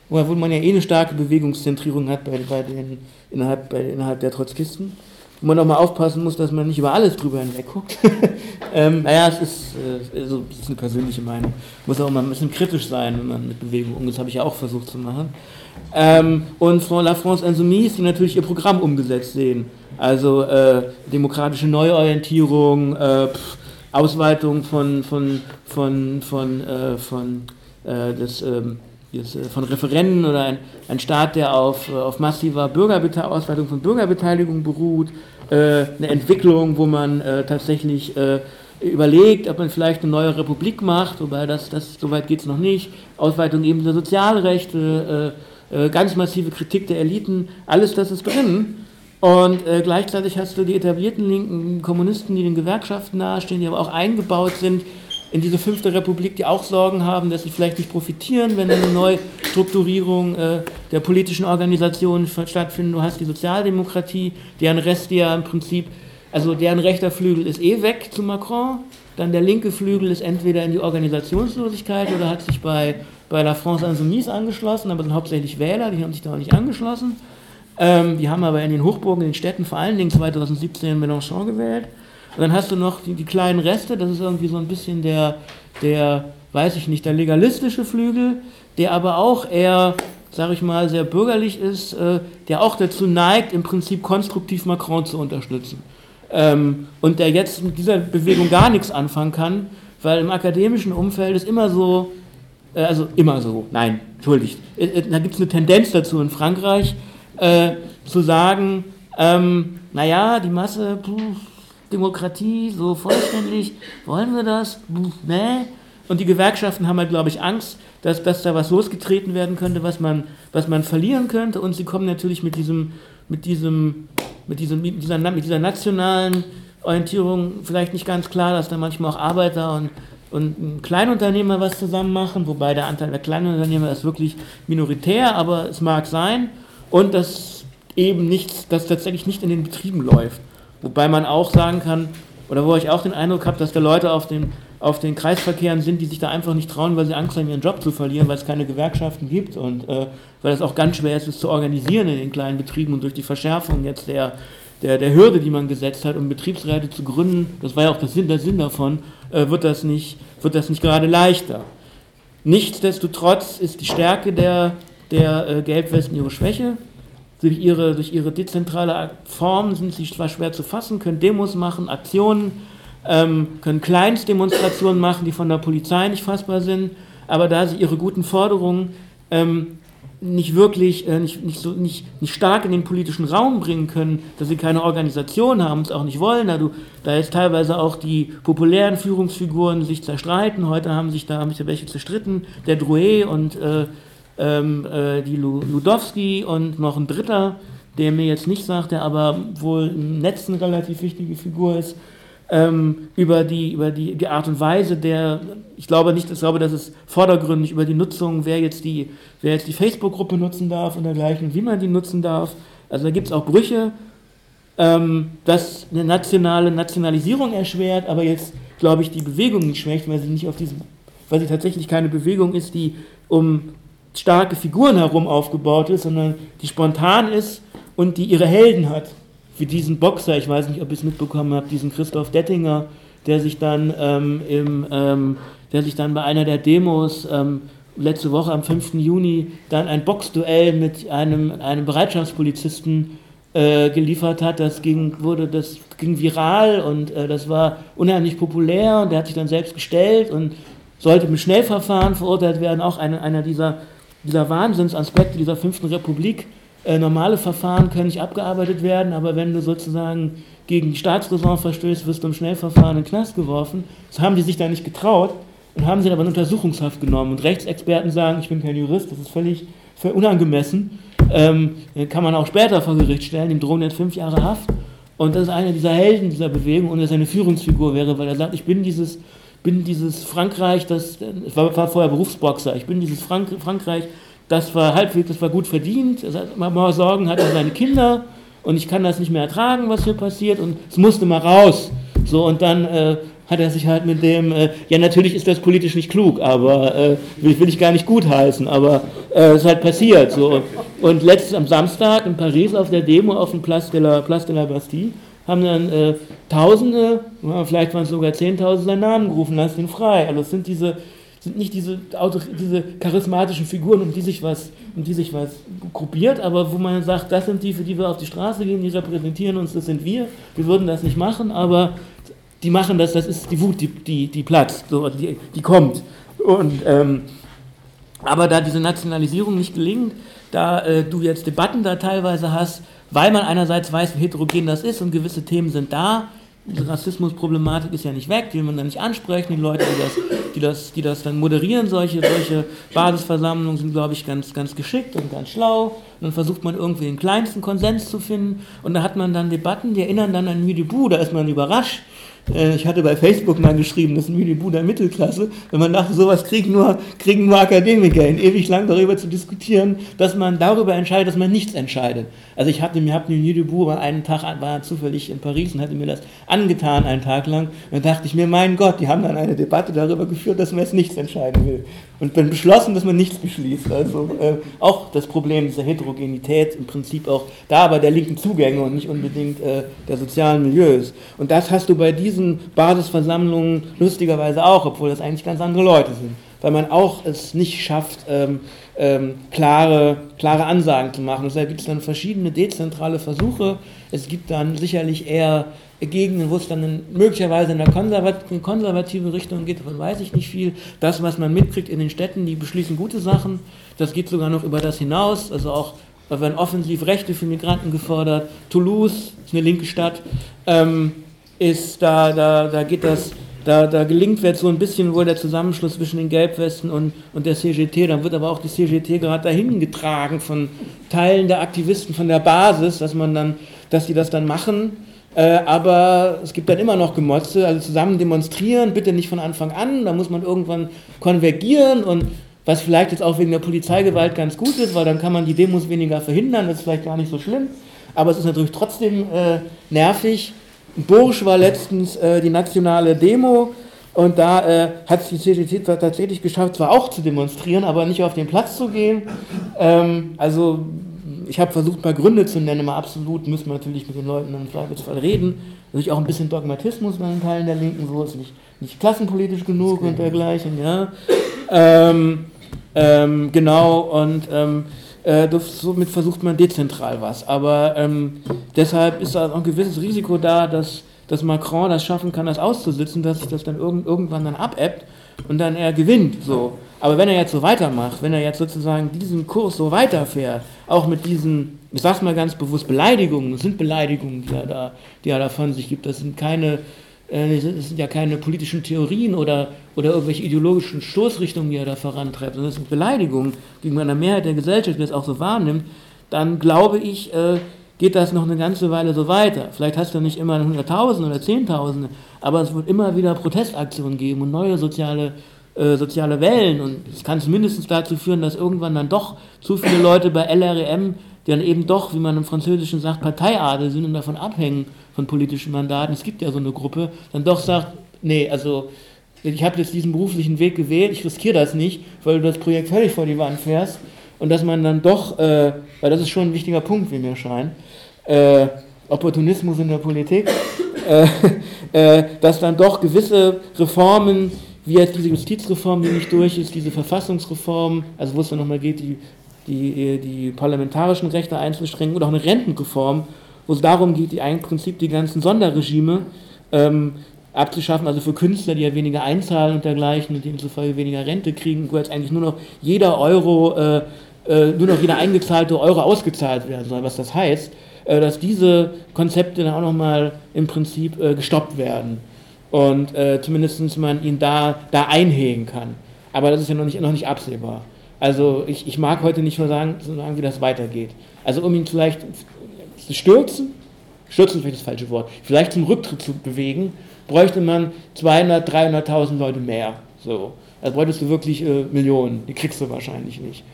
[SPEAKER 2] wo, wo man ja eh eine starke Bewegungszentrierung hat bei, bei den, innerhalb, bei, innerhalb der Trotzkisten. Wo man auch mal aufpassen muss, dass man nicht über alles drüber hinweg guckt. ähm, naja, es ist, äh, also, es ist eine persönliche Meinung. Muss auch mal ein bisschen kritisch sein, wenn man mit Bewegung umgeht. Das habe ich ja auch versucht zu machen. Ähm, und La France Insoumise, die natürlich ihr Programm umgesetzt sehen. Also äh, demokratische Neuorientierung, äh, pff, Ausweitung von, von, von, von, äh, von, äh, des, ähm, äh, von Referenden oder ein, ein Staat, der auf, äh, auf massiver Bürgerbeteiligung, Ausweitung von Bürgerbeteiligung beruht, äh, eine Entwicklung, wo man äh, tatsächlich überlegt, ob man vielleicht eine neue Republik macht, wobei das, das soweit geht es noch nicht, Ausweitung eben der Sozialrechte, ganz massive Kritik der Eliten, alles das ist drin. Und äh, gleichzeitig hast du die etablierten linken Kommunisten, die den Gewerkschaften nahestehen, die aber auch eingebaut sind in diese fünfte Republik, die auch Sorgen haben, dass sie vielleicht nicht profitieren, wenn eine Neustrukturierung äh, der politischen Organisationen stattfindet. Du hast die Sozialdemokratie, deren Rest ja im Prinzip, also deren rechter Flügel ist eh weg zu Macron, dann der linke Flügel ist entweder in die Organisationslosigkeit oder hat sich bei, bei La France Insoumise angeschlossen, aber sind hauptsächlich Wähler, die haben sich da auch nicht angeschlossen. Ähm, die haben aber in den Hochburgen, in den Städten, vor allen Dingen 2017 Mélenchon gewählt. Und dann hast du noch die, die, kleinen Reste, das ist irgendwie so ein bisschen der, der, weiß ich nicht, der legalistische Flügel, der aber auch eher, sage ich mal, sehr bürgerlich ist, äh, der auch dazu neigt, im Prinzip konstruktiv Macron zu unterstützen. Ähm, und der jetzt mit dieser Bewegung gar nichts anfangen kann, weil im akademischen Umfeld ist immer so, äh, also immer so, nein, entschuldigt, äh, äh da gibt es eine Tendenz dazu in Frankreich, äh, zu sagen, ähm, naja, die Masse, puh, Demokratie, so vollständig, wollen wir das? Puh, nee. Und die Gewerkschaften haben halt, glaube ich, Angst, dass, dass da was losgetreten werden könnte, was man, was man verlieren könnte. Und sie kommen natürlich mit diesem, mit diesem, mit diesem, mit dieser, mit dieser nationalen Orientierung vielleicht nicht ganz klar, dass da manchmal auch Arbeiter und, und Kleinunternehmer was zusammen machen, wobei der Anteil der Kleinunternehmer ist wirklich minoritär, aber es mag sein und dass eben nichts, dass tatsächlich nicht in den Betrieben läuft. Wobei man auch sagen kann, oder wo ich auch den Eindruck habe, dass da Leute auf den, auf den Kreisverkehren sind, die sich da einfach nicht trauen, weil sie Angst haben, ihren Job zu verlieren, weil es keine Gewerkschaften gibt und äh, weil es auch ganz schwer ist, es zu organisieren in den kleinen Betrieben und durch die Verschärfung jetzt der, der, der Hürde, die man gesetzt hat, um Betriebsräte zu gründen, das war ja auch der Sinn, der Sinn davon, äh, wird, das nicht, wird das nicht gerade leichter. Nichtsdestotrotz ist die Stärke der der äh, Gelbwesten ihre Schwäche. Durch ihre, durch ihre dezentrale Form sind sie zwar schwer zu fassen, können Demos machen, Aktionen, ähm, können Kleinstdemonstrationen machen, die von der Polizei nicht fassbar sind, aber da sie ihre guten Forderungen ähm, nicht wirklich, äh, nicht, nicht, so, nicht, nicht stark in den politischen Raum bringen können, dass sie keine Organisation haben und es auch nicht wollen, da, du, da jetzt teilweise auch die populären Führungsfiguren sich zerstreiten, heute haben sich da, haben sich welche zerstritten, der Drouet und äh, ähm, äh, die Ludowski und noch ein Dritter, der mir jetzt nicht sagt, der aber wohl im Netz eine relativ wichtige Figur ist, ähm, über, die, über die, die Art und Weise der, ich glaube nicht, ich glaube, dass es vordergründig über die Nutzung, wer jetzt die, wer jetzt die Facebook-Gruppe nutzen darf und dergleichen, wie man die nutzen darf. Also da gibt es auch Brüche, ähm, das eine nationale Nationalisierung erschwert, aber jetzt, glaube ich, die Bewegung nicht schwächt, weil sie nicht auf diesem, weil sie tatsächlich keine Bewegung ist, die um starke Figuren herum aufgebaut ist, sondern die spontan ist und die ihre Helden hat wie diesen Boxer, ich weiß nicht, ob ihr es mitbekommen habt, diesen Christoph Dettinger, der sich dann ähm, im, ähm, der sich dann bei einer der Demos ähm, letzte Woche am 5. Juni dann ein Boxduell mit einem, einem Bereitschaftspolizisten äh, geliefert hat. Das ging, wurde, das ging viral und äh, das war unheimlich populär und der hat sich dann selbst gestellt und sollte mit Schnellverfahren verurteilt werden, auch eine, einer dieser, dieser Wahnsinnsaspekte dieser fünften Republik äh, normale Verfahren können nicht abgearbeitet werden, aber wenn du sozusagen gegen die Staatsräson verstößt, wirst du im Schnellverfahren in den Knast geworfen. Das haben die sich da nicht getraut und haben sie aber in Untersuchungshaft genommen. Und Rechtsexperten sagen, ich bin kein Jurist, das ist völlig, völlig unangemessen. Ähm, kann man auch später vor Gericht stellen, ihm drohen jetzt fünf Jahre Haft. Und das ist einer dieser Helden dieser Bewegung und er seine Führungsfigur wäre, weil er sagt, ich bin dieses, bin dieses Frankreich, das, ich war, war vorher Berufsboxer, ich bin dieses Frank Frankreich, das war halbwegs, das war gut verdient. Man muss Sorgen hatte seine Kinder und ich kann das nicht mehr ertragen, was hier passiert und es musste mal raus. So und dann äh, hat er sich halt mit dem, äh, ja natürlich ist das politisch nicht klug, aber äh, will, will, ich gar nicht gutheißen, aber äh, es ist halt passiert. So. Und letztes am Samstag in Paris auf der Demo auf dem Place de la, Place de la Bastille haben dann äh, Tausende, vielleicht waren es sogar Zehntausende seinen Namen gerufen, lass ihn frei. Also es sind diese sind nicht diese, diese charismatischen Figuren, um die sich was, um die sich was gruppiert, aber wo man sagt, das sind die, für die wir auf die Straße gehen, die repräsentieren uns, das sind wir. Wir würden das nicht machen, aber die machen das, das ist die Wut, die, die, die platzt, so, die, die kommt. Und, ähm, aber da diese Nationalisierung nicht gelingt, da äh, du jetzt Debatten da teilweise hast, weil man einerseits weiß, wie heterogen das ist und gewisse Themen sind da, die Rassismusproblematik ist ja nicht weg, die will man dann nicht ansprechen. Die Leute, die das, die das, die das dann moderieren, solche, solche Basisversammlungen, sind, glaube ich, ganz, ganz geschickt und ganz schlau. Und dann versucht man irgendwie den kleinsten Konsens zu finden. Und da hat man dann Debatten, die erinnern dann an Müdibu, da ist man überrascht, äh, ich hatte bei Facebook mal geschrieben, das ist ein Minibu der Mittelklasse, wenn man dachte, sowas kriegen nur, kriegen nur Akademiker hin, ewig lang darüber zu diskutieren, dass man darüber entscheidet, dass man nichts entscheidet. Also ich hatte mir hab Minibu mal einen Tag, war zufällig in Paris und hatte mir das angetan einen Tag lang und dann dachte ich mir, mein Gott, die haben dann eine Debatte darüber geführt, dass man jetzt nichts entscheiden will. Und dann beschlossen, dass man nichts beschließt. Also äh, auch das Problem dieser Heterogenität im Prinzip auch da bei der linken Zugänge und nicht unbedingt äh, der sozialen Milieus. Und das hast du bei diesen Basisversammlungen lustigerweise auch, obwohl das eigentlich ganz andere Leute sind. Weil man auch es nicht schafft, ähm, ähm, klare, klare Ansagen zu machen. Deshalb gibt es dann verschiedene dezentrale Versuche. Es gibt dann sicherlich eher Gegenden, wo es dann in, möglicherweise in eine konservative, konservative Richtung geht, davon weiß ich nicht viel. Das, was man mitkriegt in den Städten, die beschließen gute Sachen. Das geht sogar noch über das hinaus. Also auch da werden offensiv Rechte für Migranten gefordert. Toulouse ist eine linke Stadt. Ähm, ist da, da, da geht das, da, da gelingt jetzt so ein bisschen wohl der Zusammenschluss zwischen den Gelbwesten und, und der CGT. Dann wird aber auch die CGT gerade dahin getragen von Teilen der Aktivisten von der Basis, dass man dann, dass die das dann machen äh, aber es gibt dann immer noch Gemotze, also zusammen demonstrieren, bitte nicht von Anfang an, da muss man irgendwann konvergieren und was vielleicht jetzt auch wegen der Polizeigewalt ganz gut ist, weil dann kann man die Demos weniger verhindern, das ist vielleicht gar nicht so schlimm, aber es ist natürlich trotzdem äh, nervig. Bursch war letztens äh, die nationale Demo und da äh, hat es die CGT tatsächlich geschafft, zwar auch zu demonstrieren, aber nicht auf den Platz zu gehen. Ähm, also ich habe versucht, mal Gründe zu nennen, mal absolut müssen wir natürlich mit den Leuten im Zweifelsfall reden. Natürlich auch ein bisschen Dogmatismus bei den Teilen der Linken, so ist nicht, nicht klassenpolitisch genug und dergleichen, ja. Ähm, ähm, genau, und äh, somit versucht man dezentral was. Aber ähm, deshalb ist da auch ein gewisses Risiko da, dass, dass Macron das schaffen kann, das auszusitzen, dass sich das dann irgend, irgendwann dann abebbt und dann er gewinnt. So. Aber wenn er jetzt so weitermacht, wenn er jetzt sozusagen diesen Kurs so weiterfährt, auch mit diesen, ich sag's mal ganz bewusst, Beleidigungen, das sind Beleidigungen, die er da, die er da von sich gibt, das sind keine, äh, das sind ja keine politischen Theorien oder, oder irgendwelche ideologischen Stoßrichtungen, die er da vorantreibt, sondern das sind Beleidigungen gegenüber einer Mehrheit der Gesellschaft, die das auch so wahrnimmt, dann glaube ich, äh, geht das noch eine ganze Weile so weiter. Vielleicht hast du nicht immer Hunderttausende oder Zehntausende, aber es wird immer wieder Protestaktionen geben und neue soziale äh, soziale Wellen und es kann zumindest dazu führen, dass irgendwann dann doch zu viele Leute bei LREM, die dann eben doch, wie man im Französischen sagt, Parteiadel sind und davon abhängen von politischen Mandaten, es gibt ja so eine Gruppe, dann doch sagt, nee, also ich habe jetzt diesen beruflichen Weg gewählt, ich riskiere das nicht, weil du das Projekt völlig vor die Wand fährst. Und dass man dann doch, äh, weil das ist schon ein wichtiger Punkt, wie mir scheint, äh, Opportunismus in der Politik, äh, äh, dass dann doch gewisse Reformen wie jetzt diese Justizreform, die nicht durch ist, diese Verfassungsreform, also wo es dann nochmal geht, die, die, die parlamentarischen Rechte einzuschränken, oder auch eine Rentenreform, wo es darum geht, die im Prinzip die ganzen Sonderregime ähm, abzuschaffen, also für Künstler, die ja weniger einzahlen und dergleichen und demzufolge weniger Rente kriegen, wo jetzt eigentlich nur noch jeder Euro, äh, äh, nur noch jeder eingezahlte Euro ausgezahlt werden soll, was das heißt, äh, dass diese Konzepte dann auch nochmal im Prinzip äh, gestoppt werden und äh, zumindest man ihn da, da einhegen kann. Aber das ist ja noch nicht, noch nicht absehbar. Also ich, ich mag heute nicht mehr sagen, sagen, wie das weitergeht. Also um ihn vielleicht zu stürzen, stürzen ist vielleicht das falsche Wort, vielleicht zum Rücktritt zu bewegen, bräuchte man 200, 300.000 Leute mehr. So. Also bräuchtest du wirklich äh, Millionen, die kriegst du wahrscheinlich nicht.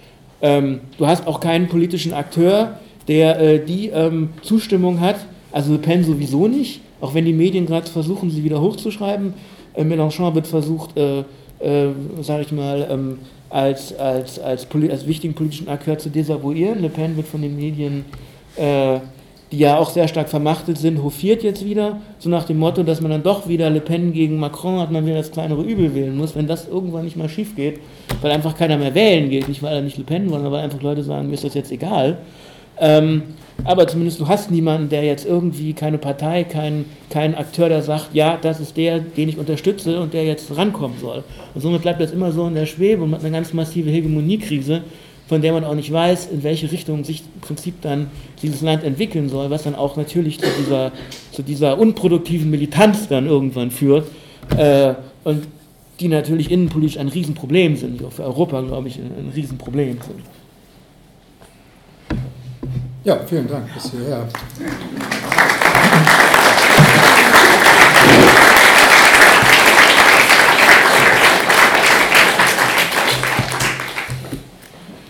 [SPEAKER 2] Ähm, du hast auch keinen politischen Akteur, der äh, die ähm, Zustimmung hat, also Le Pen sowieso nicht, auch wenn die Medien gerade versuchen, sie wieder hochzuschreiben. Äh, Mélenchon wird versucht, äh, äh, sage ich mal, ähm, als, als, als, als wichtigen politischen Akteur zu desavouieren. Le Pen wird von den Medien, äh, die ja auch sehr stark vermachtet sind, hofiert jetzt wieder, so nach dem Motto, dass man dann doch wieder Le Pen gegen Macron hat, man wieder das kleinere Übel wählen muss, wenn das irgendwann nicht mal schief geht, weil einfach keiner mehr wählen geht, nicht weil er nicht Le Pen wollen, aber weil einfach Leute sagen, mir ist das jetzt egal. Ähm, aber zumindest du hast niemanden, der jetzt irgendwie keine Partei, kein, kein Akteur, der sagt, ja, das ist der, den ich unterstütze und der jetzt rankommen soll. Und somit bleibt das immer so in der Schwebe und hat eine ganz massive Hegemoniekrise, von der man auch nicht weiß, in welche Richtung sich im Prinzip dann dieses Land entwickeln soll, was dann auch natürlich zu dieser, zu dieser unproduktiven Militanz dann irgendwann führt. Äh, und die natürlich innenpolitisch ein Riesenproblem sind, die auch für Europa, glaube ich, ein Riesenproblem sind.
[SPEAKER 1] Ja, vielen Dank bis hierher.